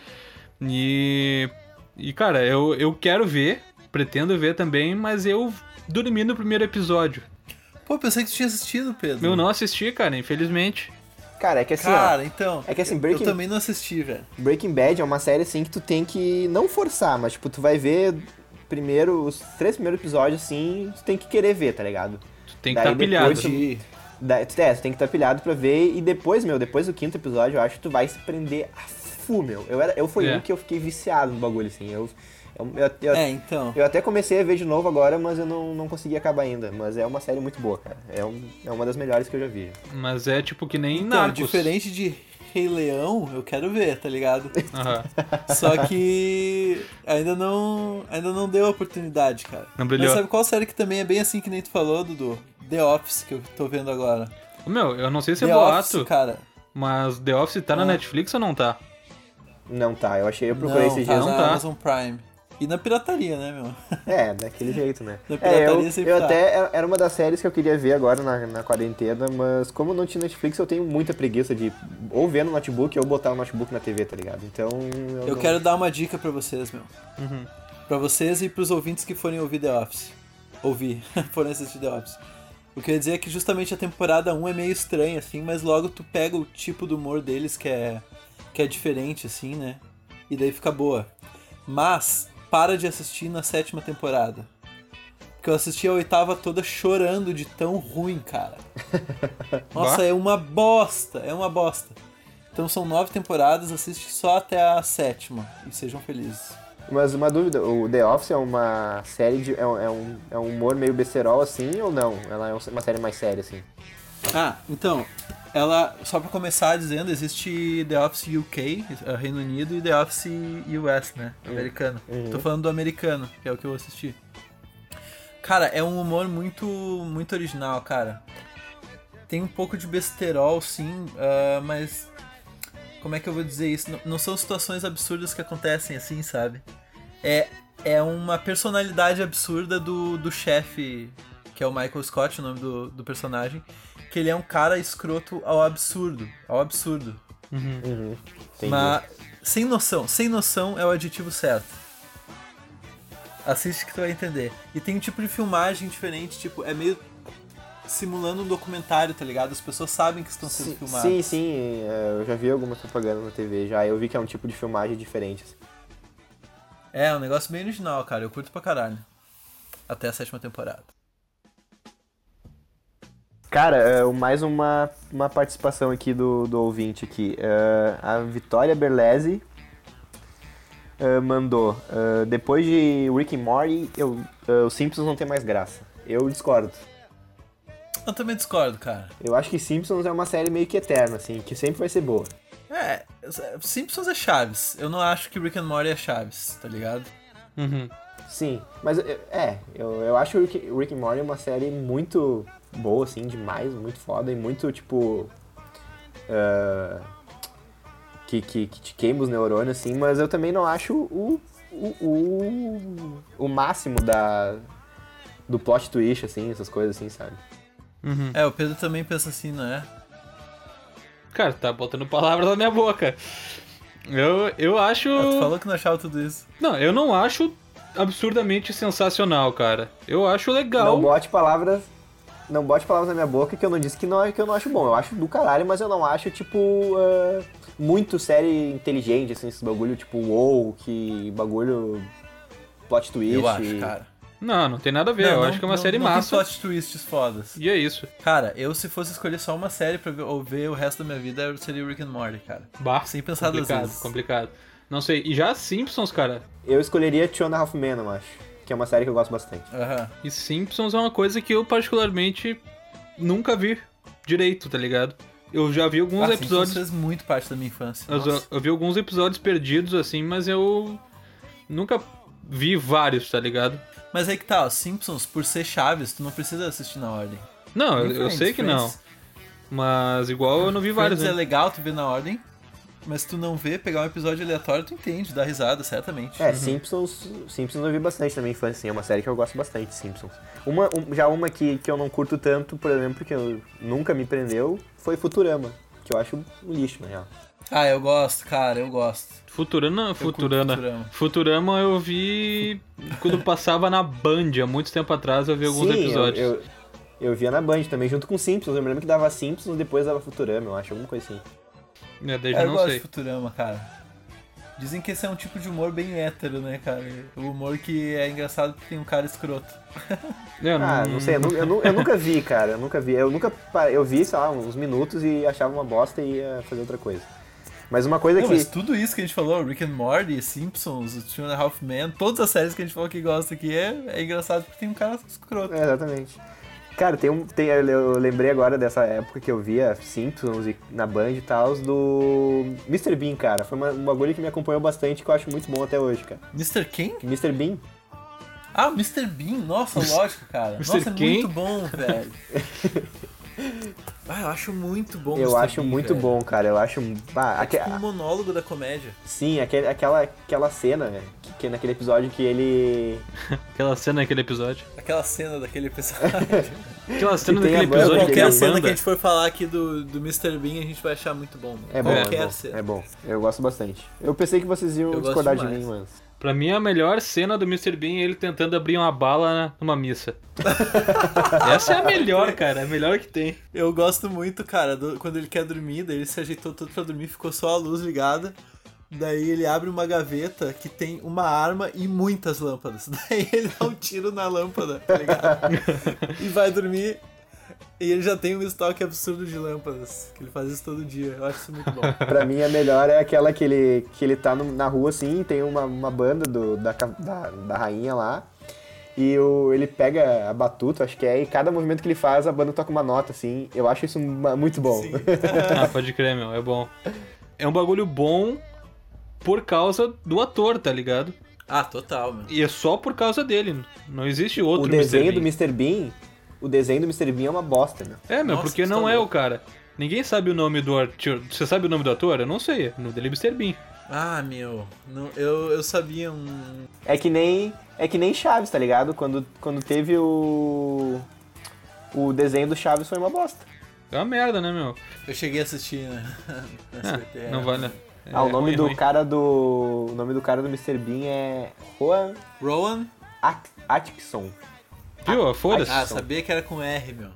E. E, cara, eu, eu quero ver, pretendo ver também, mas eu dormi no primeiro episódio. Pô, pensei que tu tinha assistido, Pedro. Eu não assisti, cara, infelizmente. Cara, é que assim, Cara, ó, então. É que assim, Breaking- Eu também não assisti, velho. Breaking Bad é uma série assim que tu tem que não forçar, mas tipo, tu vai ver primeiro, os três primeiros episódios assim, tu tem que querer ver, tá ligado? Tu tem que estar pilhado. depois tu- Da, é, tu tem que estar pilhado pra ver e depois, meu, depois do quinto episódio, eu acho que tu vai se prender a fu, meu. Eu, era, eu fui É. um que eu fiquei viciado no bagulho, assim. Eu, eu, eu, eu- É, então. eu até comecei a ver de novo agora, mas eu não, não consegui acabar ainda. Mas é uma série muito boa, cara. É, um, é uma das melhores que eu já vi. Mas é tipo que nem Então, Narcos. diferente de Rei Leão, eu quero ver, tá ligado? Aham. Só que ainda não, ainda não deu a oportunidade, cara. Não brilhou. Mas sabe qual série que também é bem assim que nem tu falou, Dudu? The Office, que eu tô vendo agora. Meu, eu não sei se é The boato, Office, cara. mas The Office tá na Ah. Netflix ou não tá? Não tá, eu achei, eu procurei não, esses tá dias. Não na tá. Amazon Prime. E na pirataria, né, meu? É, daquele jeito, né? Na É, pirataria eu, sempre eu tá. até era- era uma das séries que eu queria ver agora na, na quarentena, mas como não tinha Netflix, eu tenho muita preguiça de ou ver no notebook ou botar o notebook na TV, tá ligado? Então. Eu, Eu não- quero dar uma dica pra vocês, meu. Uhum. Pra vocês e pros ouvintes que forem ouvir The Office. Ouvir, forem assistir The Office. O que eu ia dizer é que justamente a temporada 1 é meio estranha, assim, mas logo tu pega o tipo do humor deles que é, que é diferente, assim, né? E daí fica boa. Mas, para de assistir na sétima temporada. Porque eu assisti a oitava toda chorando de tão ruim, cara. Nossa, é uma bosta, é uma bosta. Então são nove temporadas, assiste só até a sétima. E sejam felizes. Mas uma dúvida, o The Office é uma série de. É um, é um, é um humor meio besterol assim ou não? Ela é uma série mais séria, assim. Ah, então, ela, só pra começar dizendo, existe The Office UK, eh, Reino Unido, e The Office US, né? Americano. Tô falando do americano, que é o que eu assisti. Cara, é um humor muito, muito original, cara. Tem um pouco de besterol, sim, ah, mas. Como é que eu vou dizer isso? Não, não são situações absurdas que acontecem assim, sabe? É, é uma personalidade absurda do, do chefe, que é o Michael Scott, o nome do, do personagem, que ele é um cara escroto ao absurdo. Ao absurdo. Uhum. Entendi. Mas sem noção, sem noção é o adjetivo certo. Assiste que tu vai entender. E tem um tipo de filmagem diferente, tipo, é meio simulando um documentário, tá ligado? As pessoas sabem que estão sendo Sim, filmadas. sim, sim, é, eu já vi algumas propagandas na TV já. Eu vi que é um tipo de filmagem diferente. assim. É, um negócio bem original, cara. Eu curto pra caralho. Até a sétima temporada. Cara, é, mais uma, uma participação aqui do, do ouvinte aqui. É, a Vitória Berlese é, mandou. é, depois de Rick and Morty, eu, os Simpsons não tem mais graça. Eu discordo. Eu também discordo, cara. Eu acho que Simpsons é uma série meio que eterna, assim, que sempre vai ser boa. É, Simpsons é Chaves. Eu não acho que Rick and Morty é Chaves, tá ligado? Uhum. Sim, mas é, eu, eu acho o Rick, Rick and Morty uma série muito boa, assim, demais, muito foda e muito, tipo. ah, que, que, que te queima os neurônios, assim, mas eu também não acho o, o, o, o máximo da, do plot twist, assim, essas coisas assim, sabe? Uhum. É, o Pedro também pensa assim, não é? Cara, tá botando palavras na minha boca. Eu, eu acho. Ah, Tu falou que não achava tudo isso. Não, eu não acho absurdamente sensacional, cara. Eu acho legal. Não bote palavras. Não bote palavras na minha boca que eu não disse que, não, que eu não acho bom. Eu acho do caralho, mas eu não acho, tipo, ah, muito série inteligente, assim, esse bagulho, tipo, wow, que bagulho plot twist. Eu acho, cara. Não, não tem nada a ver. Não, eu não- acho que é uma não- série não massa. Tem plot twists fodas. E é isso. Cara, eu se fosse escolher só uma série pra ver, ou ver o resto da minha vida, eu seria Rick and Morty, cara. Bah, Sem pensar duas complicado, vezes. complicado. Não sei. E já Simpsons, cara. Eu escolheria Two and a Half Men, eu acho. Que é uma série que eu gosto bastante. Aham. E Simpsons é uma coisa que eu particularmente nunca vi direito, tá ligado? Eu já vi alguns Ah, Simpsons episódios. fez muito parte da minha infância. Eu, eu vi alguns episódios perdidos, assim, mas eu nunca vi vários, tá ligado? Mas aí que tá, ó, Simpsons, por ser Chaves, tu não precisa assistir na ordem. Não, eu, eu sei que não. Mas igual eu não vi vários, Friends é né? legal tu ver na ordem, mas se tu não vê, pegar um episódio aleatório, tu entende, dá risada, certamente. É, Simpsons, Simpsons eu vi bastante na minha infância, assim, é uma série que eu gosto bastante, Simpsons. Uma, um- já uma que, que eu não curto tanto, por exemplo, que eu, nunca me prendeu, foi Futurama, que eu acho um lixo, na real. Ah, eu gosto, cara, eu gosto. Futurana, curto Futurana. Futurama. Futurama eu vi quando passava na Band, há muito tempo atrás eu vi alguns Sim, eu- episódios. Eu, eu, via na Band também, junto com Simpsons, eu me lembro que dava Simpsons, depois dava Futurama, eu acho, alguma coisa assim. É, daí É, já eu não gosto sei. de Futurama, cara. Dizem que esse é um tipo de humor bem hétero, né, cara? O humor que é engraçado porque tem um cara escroto. Eu Ah, não, não sei, eu, eu eu nunca vi, cara, eu nunca vi. Eu nunca, eu vi, sei lá, uns minutos e achava uma bosta e ia fazer outra coisa. Mas uma coisa Não, que... mas tudo isso que a gente falou, Rick and Morty, Simpsons, o Two and a Half Men, todas as séries que a gente falou que gosta aqui é, é engraçado porque tem um cara escroto. É, exatamente. Cara, tem um. Tem, eu lembrei agora dessa época que eu via Simpsons e na Band e tal, do Mr. Bean, cara. Foi uma- um bagulho que me acompanhou bastante que eu acho muito bom até hoje, cara. Mr. Quem? Mr. Bean? Ah, Mr. Bean, nossa, lógico, cara. Mr. Nossa, é quem? muito bom, velho. Ah, eu acho muito bom eu Mr. acho Bean, muito velho. bom, cara. Eu acho. Ah, É aque- tipo um monólogo da comédia. Sim, aquele, aquela, aquela cena, né? Que, que naquele episódio que ele. Aquela cena naquele episódio. Aquela cena daquele episódio. Aquela cena daquele episódio que Qualquer cena banda. que a gente for falar aqui do, do Mr. Bean, a gente vai achar muito bom. Mano. É bom, Qualquer é bom, cena. é bom. Eu gosto bastante. Eu pensei que vocês iam Eu discordar de mim, mas. Pra mim, a melhor cena do Mr. Bean é ele tentando abrir uma bala numa missa. Essa é a melhor, cara. É a melhor que tem. Eu gosto muito, cara, do- quando ele quer dormir, daí ele se ajeitou todo pra dormir, ficou só a luz ligada. Daí ele abre uma gaveta que tem uma arma e muitas lâmpadas. Daí ele dá um tiro na lâmpada, tá ligado? e vai dormir. E ele já tem um estoque absurdo de lâmpadas. Que ele faz isso todo dia. Eu acho isso muito bom. Pra mim, a melhor é aquela que ele, que ele tá no- na rua assim, tem uma, uma banda do, da, da, da rainha lá. E o, ele pega a batuta, acho que é, e cada movimento que ele faz, a banda toca uma nota, assim. Eu acho isso uma- muito bom. Sim. Ah, pode crer, meu. É bom. É um bagulho bom por causa do ator, tá ligado? Ah, total, meu. E é só por causa dele. Não existe o outro desenho Mr. do Bean. Mr. Bean, o desenho do Mr. Bean é uma bosta, meu. É, meu, Nossa, porque que não é louco. o cara. Ninguém sabe o nome do ator. Você sabe o nome do ator? Eu não sei. O nome dele é Mr. Bean. Ah, meu. Não, eu, eu sabia um. É que nem é que nem Chaves, tá ligado? Quando, quando teve o o desenho do Chaves foi uma bosta. É uma merda, né, meu? Eu cheguei a assistir, né? Na Ah, não é. vale. É ah, o nome ruim, do ruim. cara do o nome do cara do Mr. Bean é Juan Rowan? At- Atkinson. Viu? Foda-se. Ah, sabia que era com R, meu.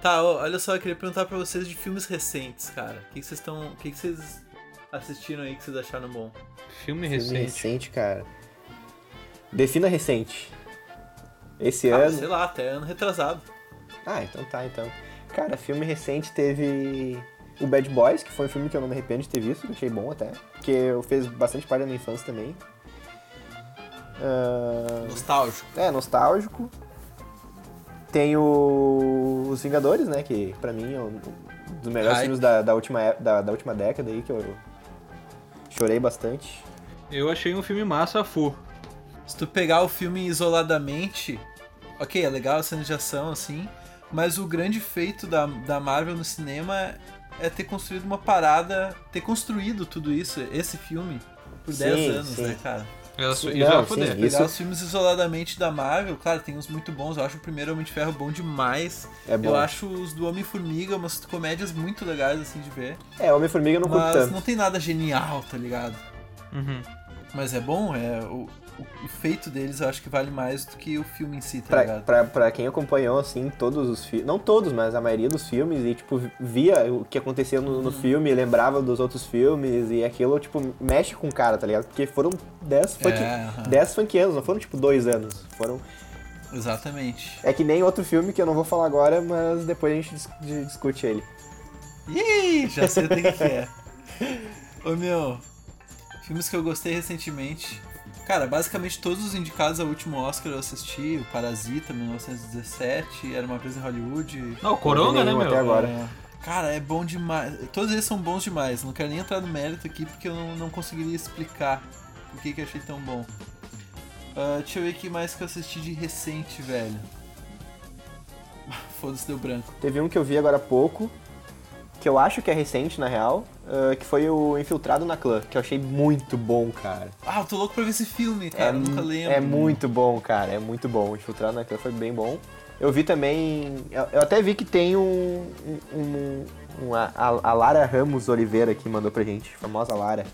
Tá, ó, olha só, eu queria perguntar pra vocês de filmes recentes, cara. O que que vocês estão. O que que vocês assistiram aí que vocês acharam bom? Filme Filme recente. recente, cara. Defina recente. Esse Ah, ano. sei lá, até ano retrasado. Ah, então tá, então. Cara, filme recente teve o Bad Boys, que foi um filme que eu não me arrependo de ter visto, achei bom até. Porque eu fez bastante parte da minha infância também. Ah, Nostálgico. é, nostálgico. Tem o... Os Vingadores, né? Que pra mim é um dos melhores Hype. filmes da, da, última, é- da, da última década aí, que eu chorei bastante. Eu achei um filme massa full. Se tu pegar o filme isoladamente, ok, é legal a cena de ação, assim, mas o grande feito da, da Marvel no cinema é ter construído uma parada, ter construído tudo isso, esse filme, por Sim, 10 anos, sim. né, cara? Isso, Não, isso sim, foder. isso- os filmes isoladamente da Marvel, claro, tem uns muito bons. Eu acho o primeiro Homem de Ferro bom demais. É bom. Eu acho os do Homem-Formiga umas comédias muito legais, assim, de ver. É, Homem-Formiga não curto Mas tanto. não tem nada genial, tá ligado? Uhum. Mas é bom, é o, feito deles eu acho que vale mais do que o filme em si, tá Pra, ligado? pra, pra quem acompanhou, assim, todos os filmes, não todos, mas a maioria dos filmes, e, tipo, via o que acontecia no, Uhum. no filme, lembrava dos outros filmes, e aquilo, tipo, mexe com o cara, tá ligado? Porque foram 10 funk, É, aham. 10 funk anos, não foram, tipo, dois anos. Foram... Exatamente. É que nem outro filme que eu não vou falar agora, mas depois a gente dis- di- discute ele. Ih, já sei o que é. Ô meu, filmes que eu gostei recentemente. Cara, basicamente todos os indicados ao último Oscar eu assisti. O Parasita, 1917, Era uma vez em Hollywood. Não, o Coronga, né, meu? até agora. É, Cara, é bom demais. Todos eles são bons demais. Não quero nem entrar no mérito aqui porque eu não, não conseguiria explicar por que, que eu achei tão bom. Ah, deixa eu ver o que mais que eu assisti de recente, velho. Foda-se, deu branco. Teve um que eu vi agora há pouco, que eu acho que é recente, na real, ah, que foi o Infiltrado na Clã, que eu achei muito bom, cara. Ah, eu tô louco pra ver esse filme, cara. eu nunca lembro. É muito bom, cara. É muito bom. O Infiltrado na Clã foi bem bom. Eu vi também. Eu, eu até vi que tem um. um, um- a, a Lara Ramos Oliveira que mandou pra gente, famosa Lara.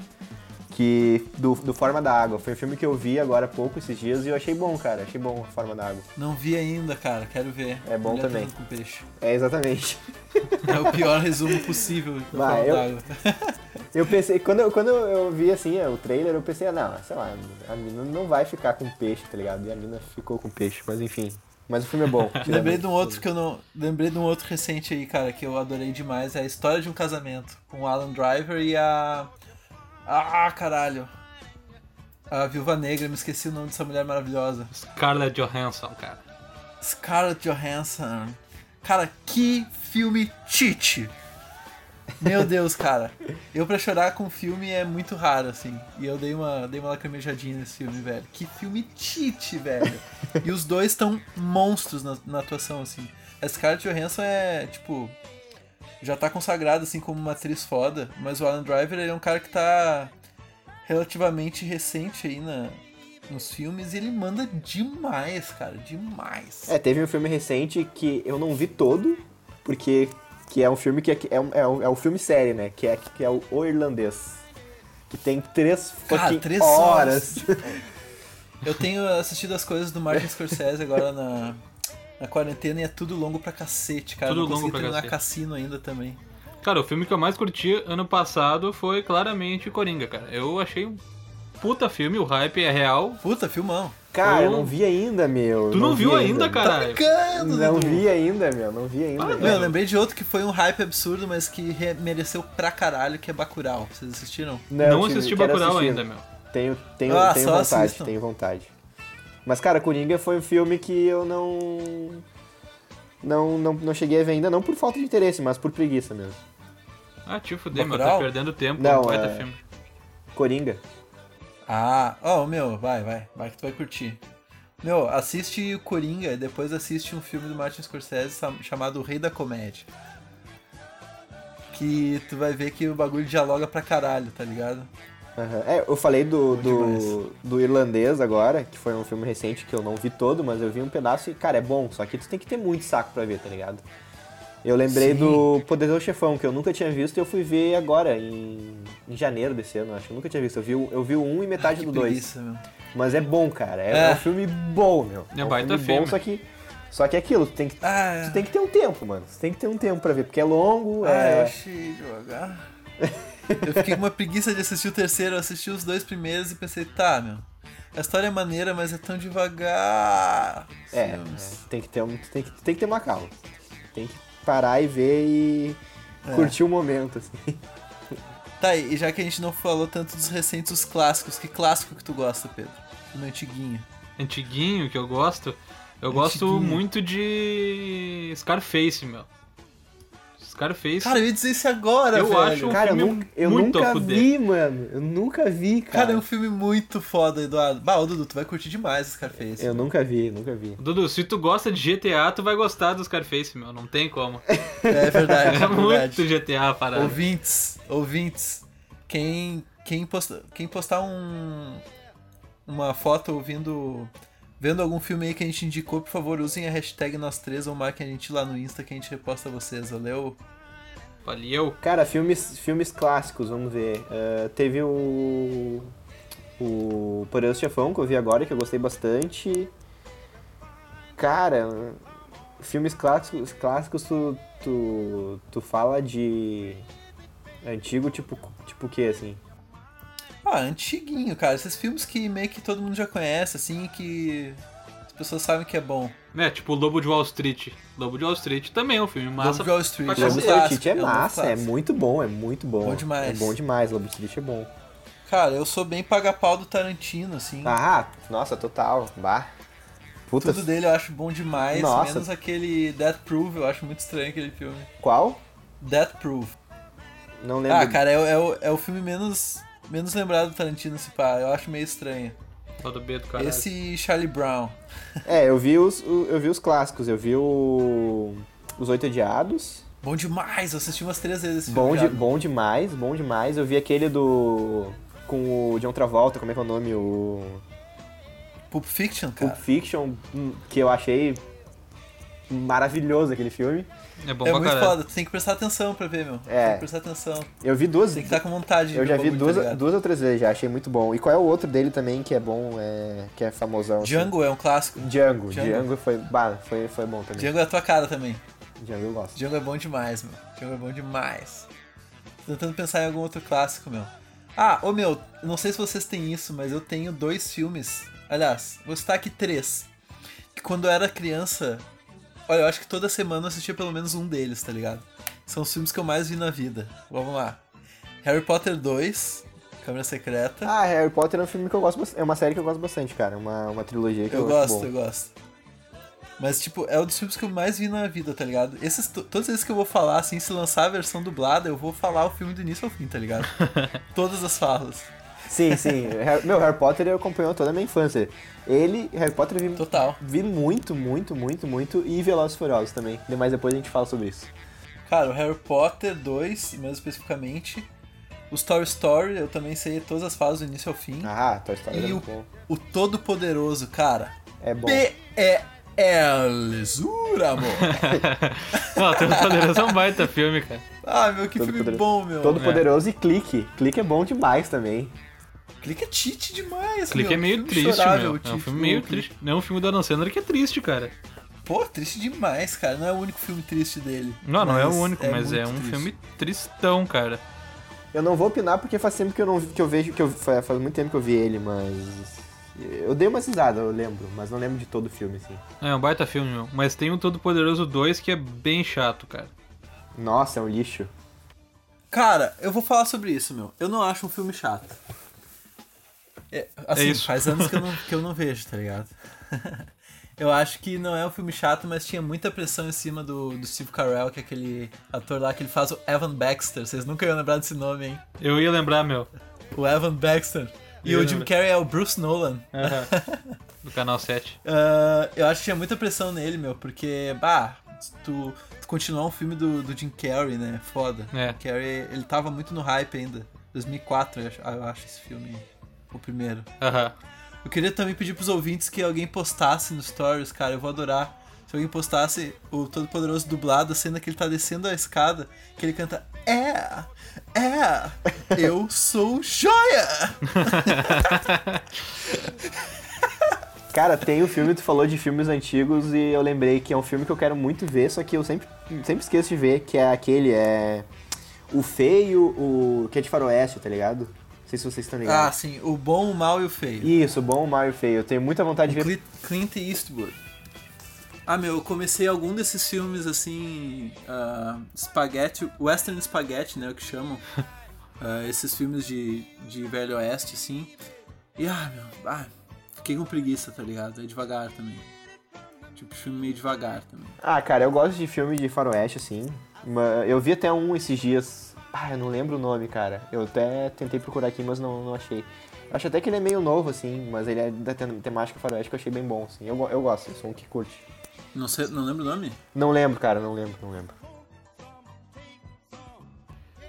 Que. Do, do Forma da Água. Foi um filme que eu vi agora há pouco, esses dias, e eu achei bom, cara. Achei bom a Forma da Água. Não vi ainda, cara. Quero ver. É bom Mulher também. Com peixe. É, exatamente. É o pior resumo possível. da Vai, forma eu- d'água. Eu pensei, quando eu, quando eu vi assim o trailer, eu pensei, ah, não, sei lá, a mina não vai ficar com peixe, tá ligado? E a mina ficou com peixe, mas enfim. Mas o filme é bom. Lembrei de um outro que eu não. Lembrei de um outro recente aí, cara, que eu adorei demais. É a história de um casamento. Com o Alan Driver e a. Ah, caralho. A Viúva Negra, me esqueci o nome dessa mulher maravilhosa. Scarlett Johansson, cara. Scarlett Johansson. Cara, que filme tite! Meu Deus, cara. Eu pra chorar com filme é muito raro, assim. E eu dei uma, dei uma lacrimejadinha nesse filme, velho. Que filme tite, velho. E os dois estão monstros na, na atuação, assim. A Scarlett Johansson é, tipo... Já tá consagrada, assim, como uma atriz foda. Mas o Alan Driver, ele é um cara que tá relativamente recente aí na, nos filmes. E ele manda demais, cara. Demais. É, teve um filme recente que eu não vi todo, porque que é um filme que é, é, um, é, um, é um filme série, né? Que é, que é o, O Irlandês. Que tem três Cara, três horas. Eu tenho assistido as coisas do Martin Scorsese agora na, na quarentena e é tudo longo pra cacete, cara. Tudo não longo consegui pra terminar cacete. Cassino ainda também. Cara, o filme que eu mais curti ano passado foi claramente Coringa, cara. Eu achei um puta filme, o hype é real. Puta, filmão. Cara, eu Eu- não vi ainda, meu. Tu não, vi viu ainda, Tá caralho? Brincando, Não Dudu. vi ainda, meu. Não vi ainda. Ah, meu. Eu lembrei de outro que foi um hype absurdo, mas que re- mereceu pra caralho, que é Bacurau. Vocês assistiram? Não, tive- assisti quero Bacurau assistir. ainda, meu. Tenho, tenho, Ah, tenho só vontade, assistam. tenho vontade. Mas, cara, Coringa foi um filme que eu não. Não, não, não cheguei a ver ainda, não por falta de interesse, mas por preguiça mesmo. Ah, fuder, meu, Bacurau? tá perdendo tempo Não, com é- filme. Coringa. Ah, ó, meu, vai, vai. Vai que tu vai curtir. Meu, assiste o Coringa e depois assiste um filme do Martin Scorsese chamado O Rei da Comédia. Que tu vai ver que o bagulho dialoga pra caralho, tá ligado? Aham. É, eu falei do, do, do Irlandês agora, que foi um filme recente que eu não vi todo, mas eu vi um pedaço e, cara, é bom, só que tu tem que ter muito saco pra ver, tá ligado? Eu lembrei Sim. do Poderoso Chefão, que eu nunca tinha visto e eu fui ver agora, em, em janeiro desse ano, acho. Eu nunca tinha visto. Eu vi, o- eu vi o 1 e metade Que do 2. preguiça, meu. Mas é bom, cara. É, É. é um filme bom, meu. É um baita filme filme. bom, só que. Só que é aquilo, tu tem que, Ah, tu tem que ter um tempo, mano. Você tem que ter um tempo pra ver, porque é longo, ah eu é. achei devagar. Eu fiquei com uma preguiça de assistir o terceiro, eu assisti os dois primeiros e pensei, tá, meu. A história é maneira, mas é tão devagar. É, é, tem que ter um, tem que, tem que ter uma calma. Tem que parar e ver e É. curtir o momento, assim. Tá, e já que a gente não falou tanto dos recentes, os clássicos, que clássico que tu gosta, Pedro? Filme antiguinho. Antiguinho que eu gosto. Eu gosto Antiguinho. muito de Scarface, meu. Scarface. Cara, eu ia dizer isso agora, Eu velho. acho um Cara, eu, filme nunca, eu muito a nunca vi, mano. Eu nunca vi, Cara, cara. é um filme muito foda, Eduardo. Bah, ô Dudu, tu vai curtir demais o Scarface. Eu nunca vi, nunca vi. Dudu, se tu gosta de GTA, tu vai gostar do Scarface, meu. Não tem como. É verdade, É é muito verdade. GTA a parada. Ouvintes, ouvintes, quem, quem, posta, quem postar um, uma foto ouvindo, vendo algum filme aí que a gente indicou, por favor, usem a hashtag nós três ou marquem a gente lá no Insta que a gente reposta vocês, valeu? Valeu. Cara, filmes, filmes clássicos, vamos ver. Eh, teve o. O Poderoso Chefão, que eu vi agora, que eu gostei bastante. Cara, filmes clássicos, clássicos tu, tu, tu fala de. Antigo, tipo, tipo o que, assim? Ah, antiguinho, cara, esses filmes que meio que todo mundo já conhece, assim, que as pessoas sabem que é bom. É, tipo Lobo de Wall Street. Lobo de Wall Street também é um filme massa. Lobo de Wall Street é Lobo de Wall Street é é massa, é muito bom, é muito bom. Bom demais. É bom demais, Lobo de Street é bom. Cara, eu sou bem paga-pau do Tarantino, assim. Ah, nossa, total. Bah. Puta, Tudo dele eu acho bom demais, Nossa. menos aquele Death Proof, eu acho muito estranho aquele filme. qual? Death Proof. Não lembro. Ah, cara, é, é, o, é o filme menos, menos lembrado do Tarantino, se pá. Eu acho meio estranho. Ó do B do caralho. Esse Charlie Brown. É, eu vi os, eu vi os clássicos, eu vi o. Os Oito Odiados. Bom demais, eu assisti umas três vezes esse Bom, filme. de, bom demais, bom demais. Eu vi aquele do. Com o John Travolta, como é que é o nome? O. Pulp Fiction, Pulp cara. Fiction, hum, que eu achei maravilhoso aquele filme. É bom É pra muito caralho. foda, tu tem que prestar atenção pra ver, meu. É. Tem que prestar atenção. Eu vi duas. Tem que estar com vontade de Eu já vi duas, tá duas ou três vezes já, achei muito bom. E qual é o outro dele também que é bom, é, que é famosão? assim? Django é um clássico. Django. Django. Django foi, bah, foi, foi bom também. Django é a tua cara também. Django eu gosto. Django é bom demais, meu. Django é bom demais. Tô tentando pensar em algum outro clássico, meu. Ah, ô meu, não sei se vocês têm isso, mas eu tenho dois filmes. Aliás, vou citar aqui três. Que quando eu era criança. Olha, eu acho que toda semana eu assistia pelo menos um deles, tá ligado? São os filmes que eu mais vi na vida. Vamos lá. Harry Potter 2, Câmara Secreta. Ah, Harry Potter é um filme que eu gosto bastante. É uma série que eu gosto bastante, cara. É Uma, uma trilogia que eu, eu gosto, eu gosto. Mas, tipo, é um dos filmes que eu mais vi na vida, tá ligado? Esses, todos esses que eu vou falar, assim, se lançar a versão dublada, eu vou falar o filme do início ao fim, tá ligado? Todas as falas. Sim, sim. Meu, Harry Potter acompanhou toda a minha infância. Ele, Harry Potter, vi, Total. vi muito, muito, muito, muito. E Velozes e Furiosos também. Mas depois a gente fala sobre isso. Cara, o Harry Potter 2, mais especificamente. Os Toy Story, eu também sei todas as falas do início ao fim. Ah, Toy Story é e o, muito bom. o Todo-Poderoso, cara. É bom. P-E-L, amor. Não, Todo Poderoso é um baita filme, cara. Ah, meu, que Todo filme Poderoso. bom, meu. Todo Poderoso e Clique. Clique é bom demais também. Clique é tite demais, Clique meu. é meio triste, chorável, meu. É um filme meio triste. Não é um filme do Adam Sandler que é triste, cara. Pô, triste demais, cara. Não é o único filme triste dele. Não, não é o único, mas é um triste. filme tristão, cara. Eu não vou opinar porque faz tempo que eu não que eu vejo que eu faz faz muito tempo que eu vi ele, mas eu dei uma risada, eu lembro, mas não lembro de todo o filme assim. É um baita filme, meu. Mas tem o Todo Poderoso 2 que é bem chato, cara. Nossa, é um lixo. Cara, eu vou falar sobre isso, meu. Eu não acho um filme chato. É, assim, isso. faz anos que eu, não, que eu não vejo, tá ligado? eu acho que não é um filme chato, mas tinha muita pressão em cima do, do Steve Carell, que é aquele ator lá que ele faz o Evan Baxter. Vocês nunca iam lembrar desse nome, hein? Eu ia lembrar, meu. O Evan Baxter. E o Jim. Carrey é o Bruce Nolan. Do canal 7. Ah, eu acho que tinha muita pressão nele, meu, porque, bah, tu, tu continuar um filme do, do Jim Carrey, né? Foda. É. Jim Carrey, ele tava muito no hype ainda. 2004, eu acho, eu acho esse filme, o primeiro. Aham. Eu queria também pedir pros ouvintes que alguém postasse no Stories, cara, eu vou adorar. Se alguém postasse o Todo-Poderoso dublado, a cena que ele tá descendo a escada, que ele canta É, é, eu sou joia! Cara, tem o filme, tu falou de filmes antigos e eu lembrei que é um filme que eu quero muito ver, só que eu sempre, sempre esqueço de ver, que é aquele, é... o feio, o que é de faroeste, tá ligado? Não sei se vocês estão Ah, ligados. sim, o bom, o mal e o feio. Isso, o bom, o mau e o feio. Eu tenho muita vontade de ver. Cli- Clint Eastwood. Ah, meu, eu comecei algum desses filmes assim. ah, spaghetti, western spaghetti, né? O que chamam. Ah, esses filmes de, de Velho Oeste, assim. E, ah, meu, ah, fiquei com preguiça, tá ligado? É devagar também. Tipo, filme meio devagar também. Ah, cara, eu gosto de filme de faroeste, assim. Eu vi até um esses dias. Ah, eu não lembro o nome, cara. Eu até tentei procurar aqui, mas não, não achei. Eu acho até que ele é meio novo, assim, mas ele é da tem- temática faroeste que eu achei bem bom, assim. Eu, eu gosto, eu sou um que curte. Não, sei, não lembro o nome? Não lembro, cara, não lembro, não lembro.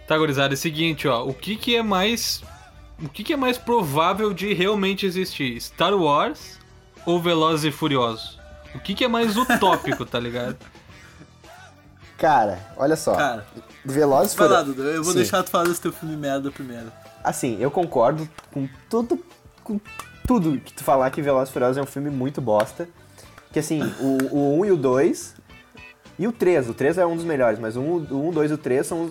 Tá, gurizada, é o seguinte, ó. O que que é mais... O que que é mais provável de realmente existir? Star Wars ou Velozes e Furiosos? O que que é mais utópico, tá ligado? Cara, olha só. Cara, Velozes vai lá, Dudu. Eu vou Sim. deixar tu falar desse teu filme merda primeiro. Assim, eu concordo com tudo, com tudo que tu falar que Velozes e Furiosos é um filme muito bosta. Que assim, o, o 1 e o 2 e o 3, o 3 é um dos melhores, mas o 1, o 1 2 e o 3 são,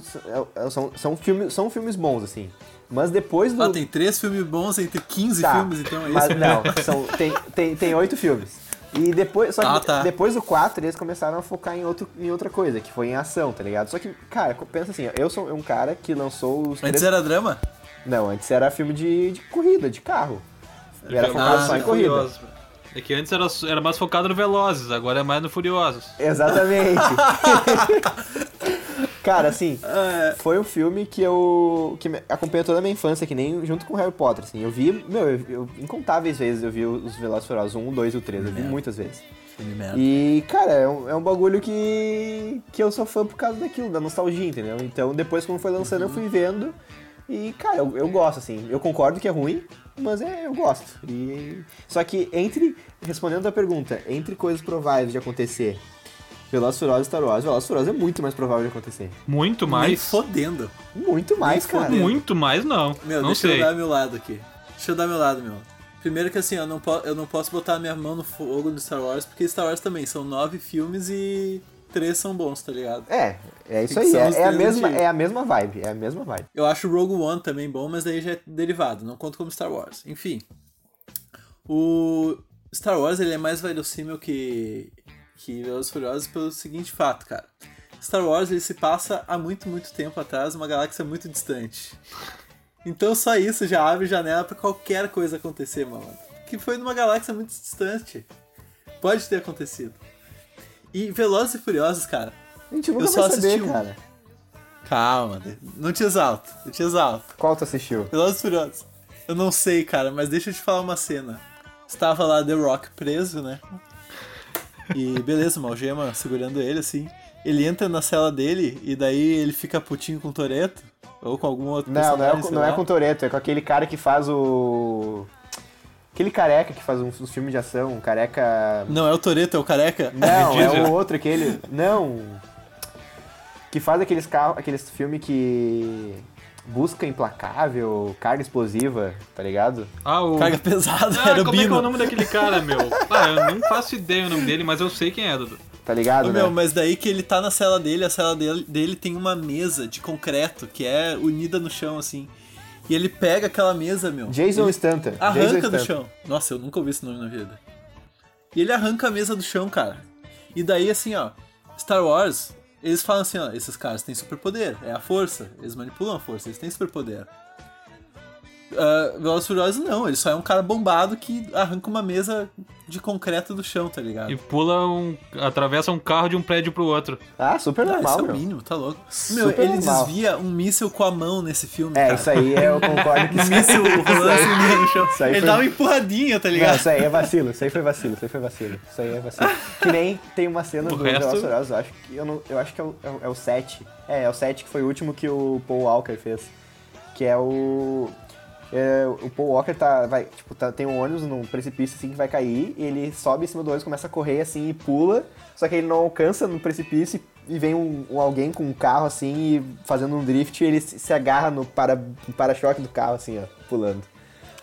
são, são, filmes, são filmes bons, assim. Mas depois do... Ah, tem três filmes bons entre 15 Tá, filmes, então é mas isso? não, são, tem, tem, tem 8 filmes. E depois, só que Ah, tá. depois do 4, eles começaram a focar em, outro, em outra coisa, que foi em ação, tá ligado? Só que, cara, pensa assim, eu sou um cara que lançou os Antes três- era drama? Não, antes era filme de, de corrida, de carro. E era Velozes focado só e em corrida. Furiosos. É que antes era, era mais focado no Velozes, agora é mais no Furiosos. Exatamente. Cara, assim, É. foi um filme que eu que acompanhou toda a minha infância, que nem junto com Harry Potter, assim. Eu vi, meu, eu, eu- incontáveis vezes eu vi os Furiosos 1, 2 e o 3, eu vi muitas vezes. E, cara, é um, é um bagulho que, que eu sou fã por causa daquilo, da nostalgia, entendeu? Então, depois, quando foi lançando, eu fui vendo. E, cara, eu, eu gosto, assim. Eu concordo que é ruim, mas é, eu gosto. E... Só que, entre. Respondendo a pergunta, entre coisas prováveis de acontecer, Velozes e Furiosos e Star Wars, Velozes Furiosos é muito mais provável de acontecer. Muito Nem mais. fodendo. Muito mais, Nem cara. fodendo. Muito mais, não. Meu, não deixa sei. eu dar meu lado aqui. Deixa eu dar meu lado, meu. Primeiro que assim, eu não, eu não posso botar a minha mão no fogo do Star Wars, porque Star Wars também são nove filmes e três são bons, tá ligado? É, é isso aí. É, é a mesma, antigos. é a mesma vibe. É a mesma vibe. Eu acho o Rogue One também bom, mas daí já é derivado, não conta como Star Wars. Enfim. O Star Wars ele é mais verossímil que, que Velozes e Furiosos pelo seguinte fato, cara. Star Wars ele se passa há muito, muito tempo atrás, numa galáxia muito distante. Então só isso já abre janela pra qualquer coisa acontecer, mano. Que foi numa galáxia muito distante. Pode ter acontecido. E Velozes e Furiosos, cara. A gente nunca Eu só vai saber, assisti um. cara. Calma, não te exalto, eu te exalto. Qual tu assistiu? Velozes e Furiosos. Eu não sei, cara, mas deixa eu te falar uma cena. Estava lá The Rock preso, né? E beleza, uma algema segurando ele, assim. Ele entra na cela dele e daí ele fica putinho com o Toreto. Ou com algum outro Não, não é, com- sei não é com o Toreto, é com aquele cara que faz o. Aquele careca que faz uns, uns filmes de ação, um careca. Não é o Toreto, é o careca? Não, é o outro, aquele. Não. Que faz aqueles carros, aqueles filmes que. Busca implacável, carga explosiva, tá ligado? Ah, o... Carga pesada, Ah, era o como é que é o Bino. nome daquele cara, meu? Ah, eu não faço ideia o nome dele, mas eu sei quem é, Dudu. Tá ligado, Ô, né? meu, mas daí que ele tá na cela dele, a cela dele, dele tem uma mesa de concreto que é unida no chão, assim. E ele pega aquela mesa, meu. Jason ele Stanton. Jason Arranca do Stanton. chão. Nossa, eu nunca ouvi esse nome na vida. E ele arranca a mesa do chão, cara. E daí, assim, ó, Star Wars, eles falam assim, ó, esses caras têm superpoder, é a força. Eles manipulam a força, eles têm superpoder. Uh, Velozes e Furiosos não, ele só é um cara bombado que arranca uma mesa de concreto do chão, tá ligado? E pula um. atravessa um carro de um prédio pro outro. Ah, super Ah, normal, isso é o meu. mínimo, tá louco. Meu, Super ele normal. desvia um míssil com a mão nesse filme, É, cara. isso aí é, eu concordo que Um míssil rolando assim no chão. Isso aí Ele foi- dá uma empurradinha, tá Não, ligado? isso aí é vacilo, isso aí foi vacilo, isso aí foi vacilo. Isso aí é vacilo. Que nem tem uma cena O do resto- Velozes e Furiosos, eu acho que eu, não, eu acho que é o, é, o, é o 7. É, é o 7 que foi o último que o Paul Walker fez. Que é o. é, o Paul Walker tá, vai, tipo, tá, tem um ônibus num precipício assim que vai cair, e ele sobe em cima do ônibus, começa a correr assim e pula, só que ele não alcança no precipício e vem um, um alguém com um carro assim e fazendo um drift e ele se agarra no para- no para-choque do carro assim, ó, pulando.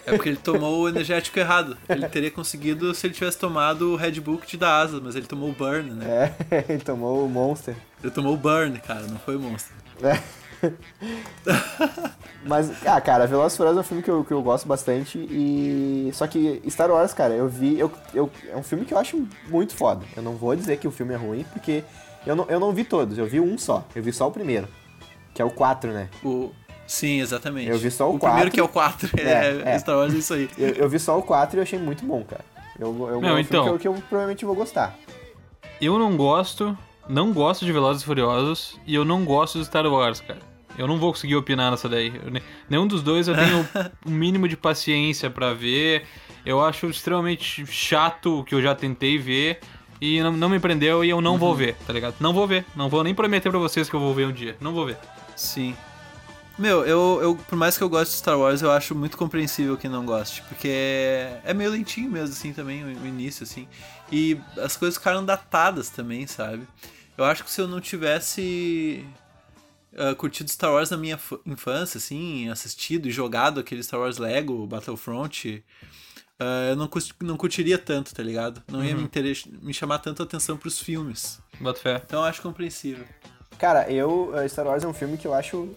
É porque ele tomou o energético errado. Ele teria conseguido se ele tivesse tomado o Red Bull que te dá asa, mas ele tomou o Burn, né? É, ele tomou o Monster. Ele tomou o Burn, cara, não foi o Monster. É. Mas, ah, cara, Velozes e Furiosos é um filme que eu, que eu gosto bastante e... Só que Star Wars, cara, eu vi... Eu, eu, é um filme que eu acho muito foda. Eu não vou dizer que o filme é ruim, porque eu não, eu não vi todos. Eu vi um só. Eu vi só o primeiro. Que é o 4, né? O... Sim, exatamente. Eu vi só o O primeiro quatro. que é o 4. É, É, é. Star Wars é isso aí. Eu, eu vi só o 4 e eu achei muito bom, cara. Eu, eu, Não, é um então. filme que eu, que eu provavelmente vou gostar. Eu não gosto, não gosto de Velozes e Furiosos e eu não gosto de Star Wars, cara. Eu não vou conseguir opinar nessa daí. Eu ne- nenhum dos dois eu tenho o mínimo de paciência pra ver. Eu acho extremamente chato o que eu já tentei ver e não, não me prendeu e eu não vou ver, tá ligado? Não vou ver. Não vou nem prometer pra vocês que eu vou ver um dia. Não vou ver. Sim. Meu, eu, eu, por mais que eu goste de Star Wars, eu acho muito compreensível quem não goste. Porque é meio lentinho mesmo, assim, também, o, o início, assim. E as coisas ficaram datadas também, sabe? Eu acho que se eu não tivesse ah, curtido Star Wars na minha infância, assim, assistido e jogado aquele Star Wars Lego, Battlefront, ah, eu não, não curtiria tanto, tá ligado? Não ia me, me chamar tanto a atenção pros filmes. Bota fé. Então eu acho compreensível. Cara, eu. eh, Star Wars é um filme que eu acho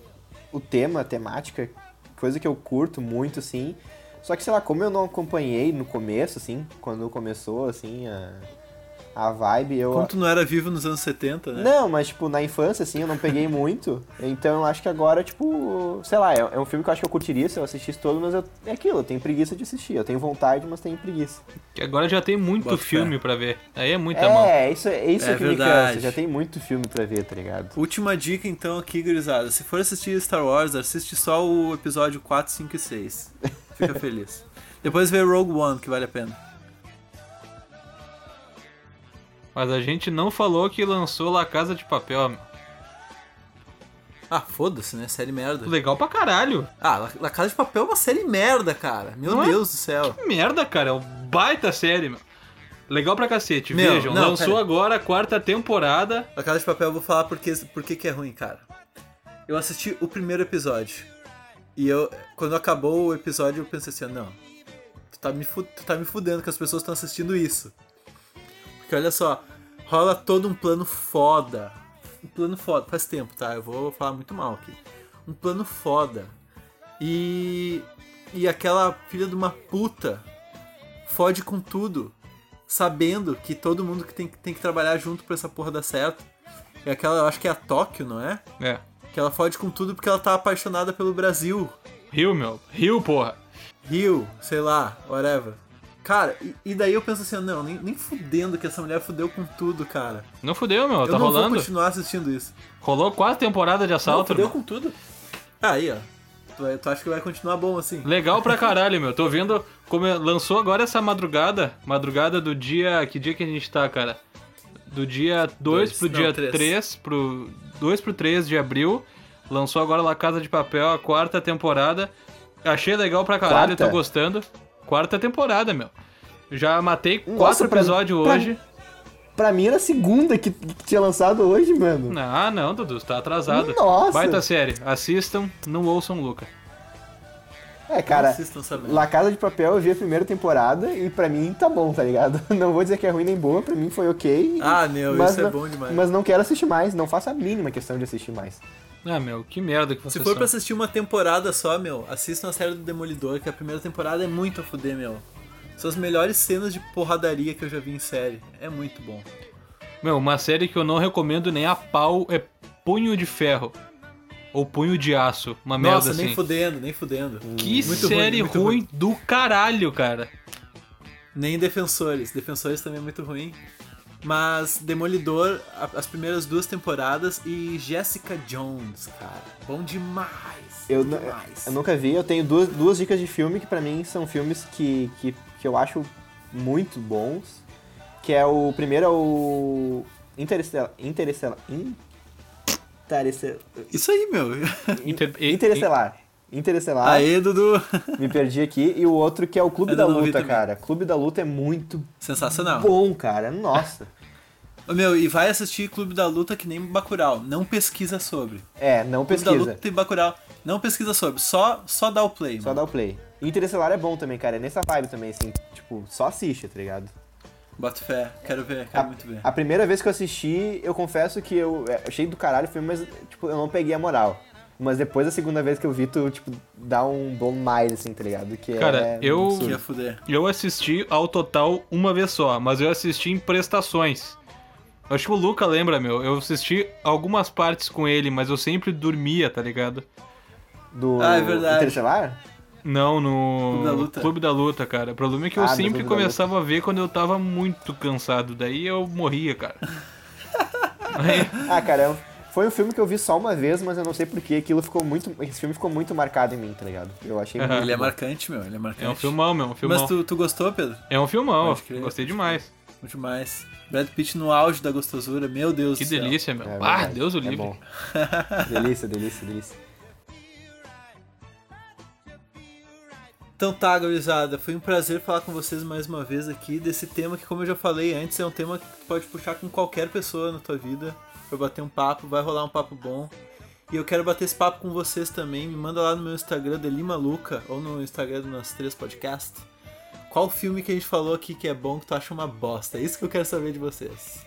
o tema, a temática, coisa que eu curto muito, assim. Só que, sei lá, como eu não acompanhei no começo, assim, quando começou, assim, a, a vibe, eu. Tu não era vivo nos anos 70, né? Não, mas, tipo, na infância, assim, eu não peguei muito. Então eu acho que agora, tipo, sei lá, é, é um filme que eu acho que eu curtiria se eu assistisse todo, mas eu, é aquilo, eu tenho preguiça de assistir. Eu tenho vontade, mas tenho preguiça. Que agora já tem muito Bota filme pra ver. Aí é muita mão. É, isso, é isso É que me verdade. cansa. Já tem muito filme pra ver, tá ligado? Última dica então aqui, gurizada. Se for assistir Star Wars, assiste só o episódio 4, 5 e 6. Fica feliz. Depois vê Rogue One, que vale a pena. Mas a gente não falou que lançou La Casa de Papel. Ah, foda-se, né? Série merda. Legal pra caralho. Ah, La, La Casa de Papel é uma série merda, cara. Meu Não é? Deus do céu. Que merda, cara. É uma baita série, meu. Legal pra cacete. Meu, Vejam, não, lançou pera. agora a quarta temporada. La Casa de Papel eu vou falar porque, porque que é ruim, cara. Eu assisti o primeiro episódio. E eu, quando acabou o episódio, eu pensei assim, não. Tu tá me, tu tá me fudendo que as pessoas estão assistindo isso. Porque olha só, rola todo um plano foda. Um plano foda, faz tempo, tá? Eu vou falar muito mal aqui. Um plano foda. E. E aquela filha de uma puta fode com tudo. Sabendo que todo mundo que tem, tem que trabalhar junto pra essa porra dar certo. E aquela, eu acho que é a Tóquio, não é? É. Que ela fode com tudo porque ela tá apaixonada pelo Brasil. Rio, meu. Rio, porra. Rio, sei lá, whatever. Cara, e, e daí eu penso assim, não, nem, nem fudendo que essa mulher fudeu com tudo, cara. Não fudeu, meu. eu tá não rolando. vou continuar assistindo isso. Rolou quatro temporadas de Não, assalto, fudeu meu. com tudo. Aí, ó. Tu, tu acha que vai continuar bom assim? Legal pra caralho, meu. Tô vendo como é- lançou agora essa madrugada. Madrugada do dia. Que dia que a gente tá, cara? Do dia 2 Dois. pro Não, dia três. 3 pro. 2 pro 3 de abril. Lançou agora La Casa de Papel, a quarta temporada. Achei legal pra caralho, Quarta? tô gostando. Quarta temporada, meu. Já matei Nossa, quatro pra- episódios pra- hoje. Pra mim era a segunda que, que tinha lançado hoje, mano. Ah, não, Dudu, tá atrasado. Nossa! Baita série. Assistam, não ouçam o Luca. É, cara. La Casa de Papel eu vi a primeira temporada e pra mim tá bom, tá ligado? Não vou dizer que é ruim nem boa, pra mim foi ok. Ah, meu, mas isso é não- bom demais. Mas não quero assistir mais, não faço a mínima questão de assistir mais. Ah, meu, que merda que Se vocês for pra são. assistir uma temporada só, meu, assistam a série do Demolidor, que a primeira temporada é muito a fuder, meu. São as melhores cenas de porradaria que eu já vi em série. É muito bom. Meu, uma série que eu não recomendo nem a pau é Punho de Ferro. Ou Punho de Aço. Uma merda Nossa, assim. nem fudendo, nem fudendo. Que Muito série muito ruim, do caralho, cara. Nem Defensores. Defensores também é muito ruim. Mas Demolidor, as primeiras duas temporadas e Jessica Jones, cara. Bom demais. Eu, demais. eu nunca vi, eu tenho duas, duas dicas de filme que pra mim são filmes que, que, que eu acho muito bons. Que é o primeiro é o Interestelar. Interestelar. Interestelar. Isso aí, meu. Inter- Interestelar. Interestelar. Aê, Dudu. Me perdi aqui. E o outro que é o Clube da Luta, cara. Clube da Luta é muito Sensacional. bom, cara. Nossa. Ô, Meu, e vai assistir Clube da Luta que nem Bacurau. Não pesquisa sobre. É, não Clube da pesquisa. Luta tem Bacurau. Não pesquisa sobre. Só, só dá o play, Só mano. dá o play. Interestelar é bom também, cara. É nessa vibe também, assim. Tipo, só assiste, tá ligado? Bota fé. Quero ver, quero muito ver. A primeira vez que eu assisti, eu confesso que eu, é, eu achei do caralho o filme, mas tipo, eu não peguei a moral. Mas depois da segunda vez que eu vi, tu, tipo, dá um bom mais, assim, tá ligado? Que Cara, é eu- absurdo. Que ia fuder. Eu assisti ao total uma vez só, mas eu assisti em prestações. Eu acho que o Luca lembra, meu. Eu assisti algumas partes com ele, mas eu sempre dormia, tá ligado? Do Ah, é verdade. Interestelar? Não, no Clube da Luta. Clube da Luta, cara. O problema é que eu Ah, do sempre começava a ver quando eu tava muito cansado. Daí eu morria, cara. Aí- Ah, cara, é um- foi um filme que eu vi só uma vez, mas eu não sei porque aquilo ficou muito. Esse filme ficou muito marcado em mim, tá ligado? Eu achei muito Ele é marcante, meu. Ele é marcante. é um filmão, meu. Um filmão. Mas tu, tu gostou, Pedro? É um filmão, gostei demais. Muito demais. Brad Pitt no auge da gostosura, meu Deus Que do céu. delícia, meu. É ah, Deus o é livre. bom. delícia, delícia, delícia. Então tá, gurizada, foi um prazer falar com vocês mais uma vez aqui desse tema que, como eu já falei antes, é um tema que tu pode puxar com qualquer pessoa na tua vida pra bater um papo, vai rolar um papo bom. E eu quero bater esse papo com vocês também. Me manda lá no meu Instagram, Delimaluca, ou no Instagram do Nós Três Podcast. Qual filme que a gente falou aqui que é bom que tu acha uma bosta? É isso que eu quero saber de vocês.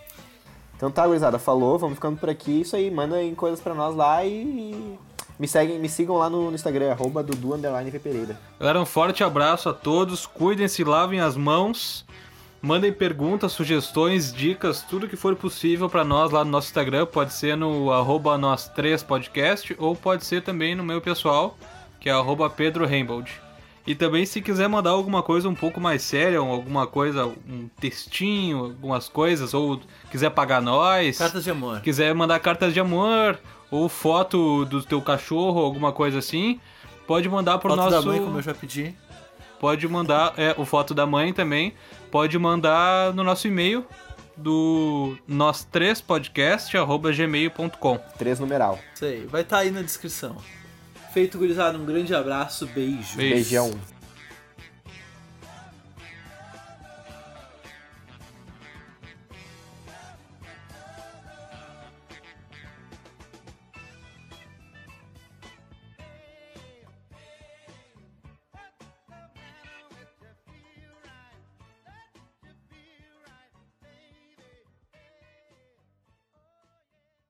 Então tá, gurizada, falou, vamos ficando por aqui. Isso aí, mandem coisas pra nós lá e. Me, seguem, me sigam lá no, Instagram, arroba Dudu Underline V Pereira. Galera, um forte abraço a todos. Cuidem-se, lavem as mãos. Mandem perguntas, sugestões, dicas, tudo que for possível pra nós lá no nosso Instagram. Pode ser no arroba nós 3 podcast ou pode ser também no meu pessoal, que é arroba Pedro Rainbold. E também se quiser mandar alguma coisa um pouco mais séria, alguma coisa, um textinho, algumas coisas, ou quiser pagar nós, Cartas de amor. quiser mandar cartas de amor, ou foto do teu cachorro, alguma coisa assim, pode mandar pro Foto nosso... da mãe, como eu já pedi. Pode mandar, é, o foto da mãe também. Pode mandar no nosso e-mail do nós três podcast arroba gmail.com. Três numeral. Isso aí, vai estar aí na descrição. Feito, gurizada, um grande abraço, beijo. Beijo. Beijão.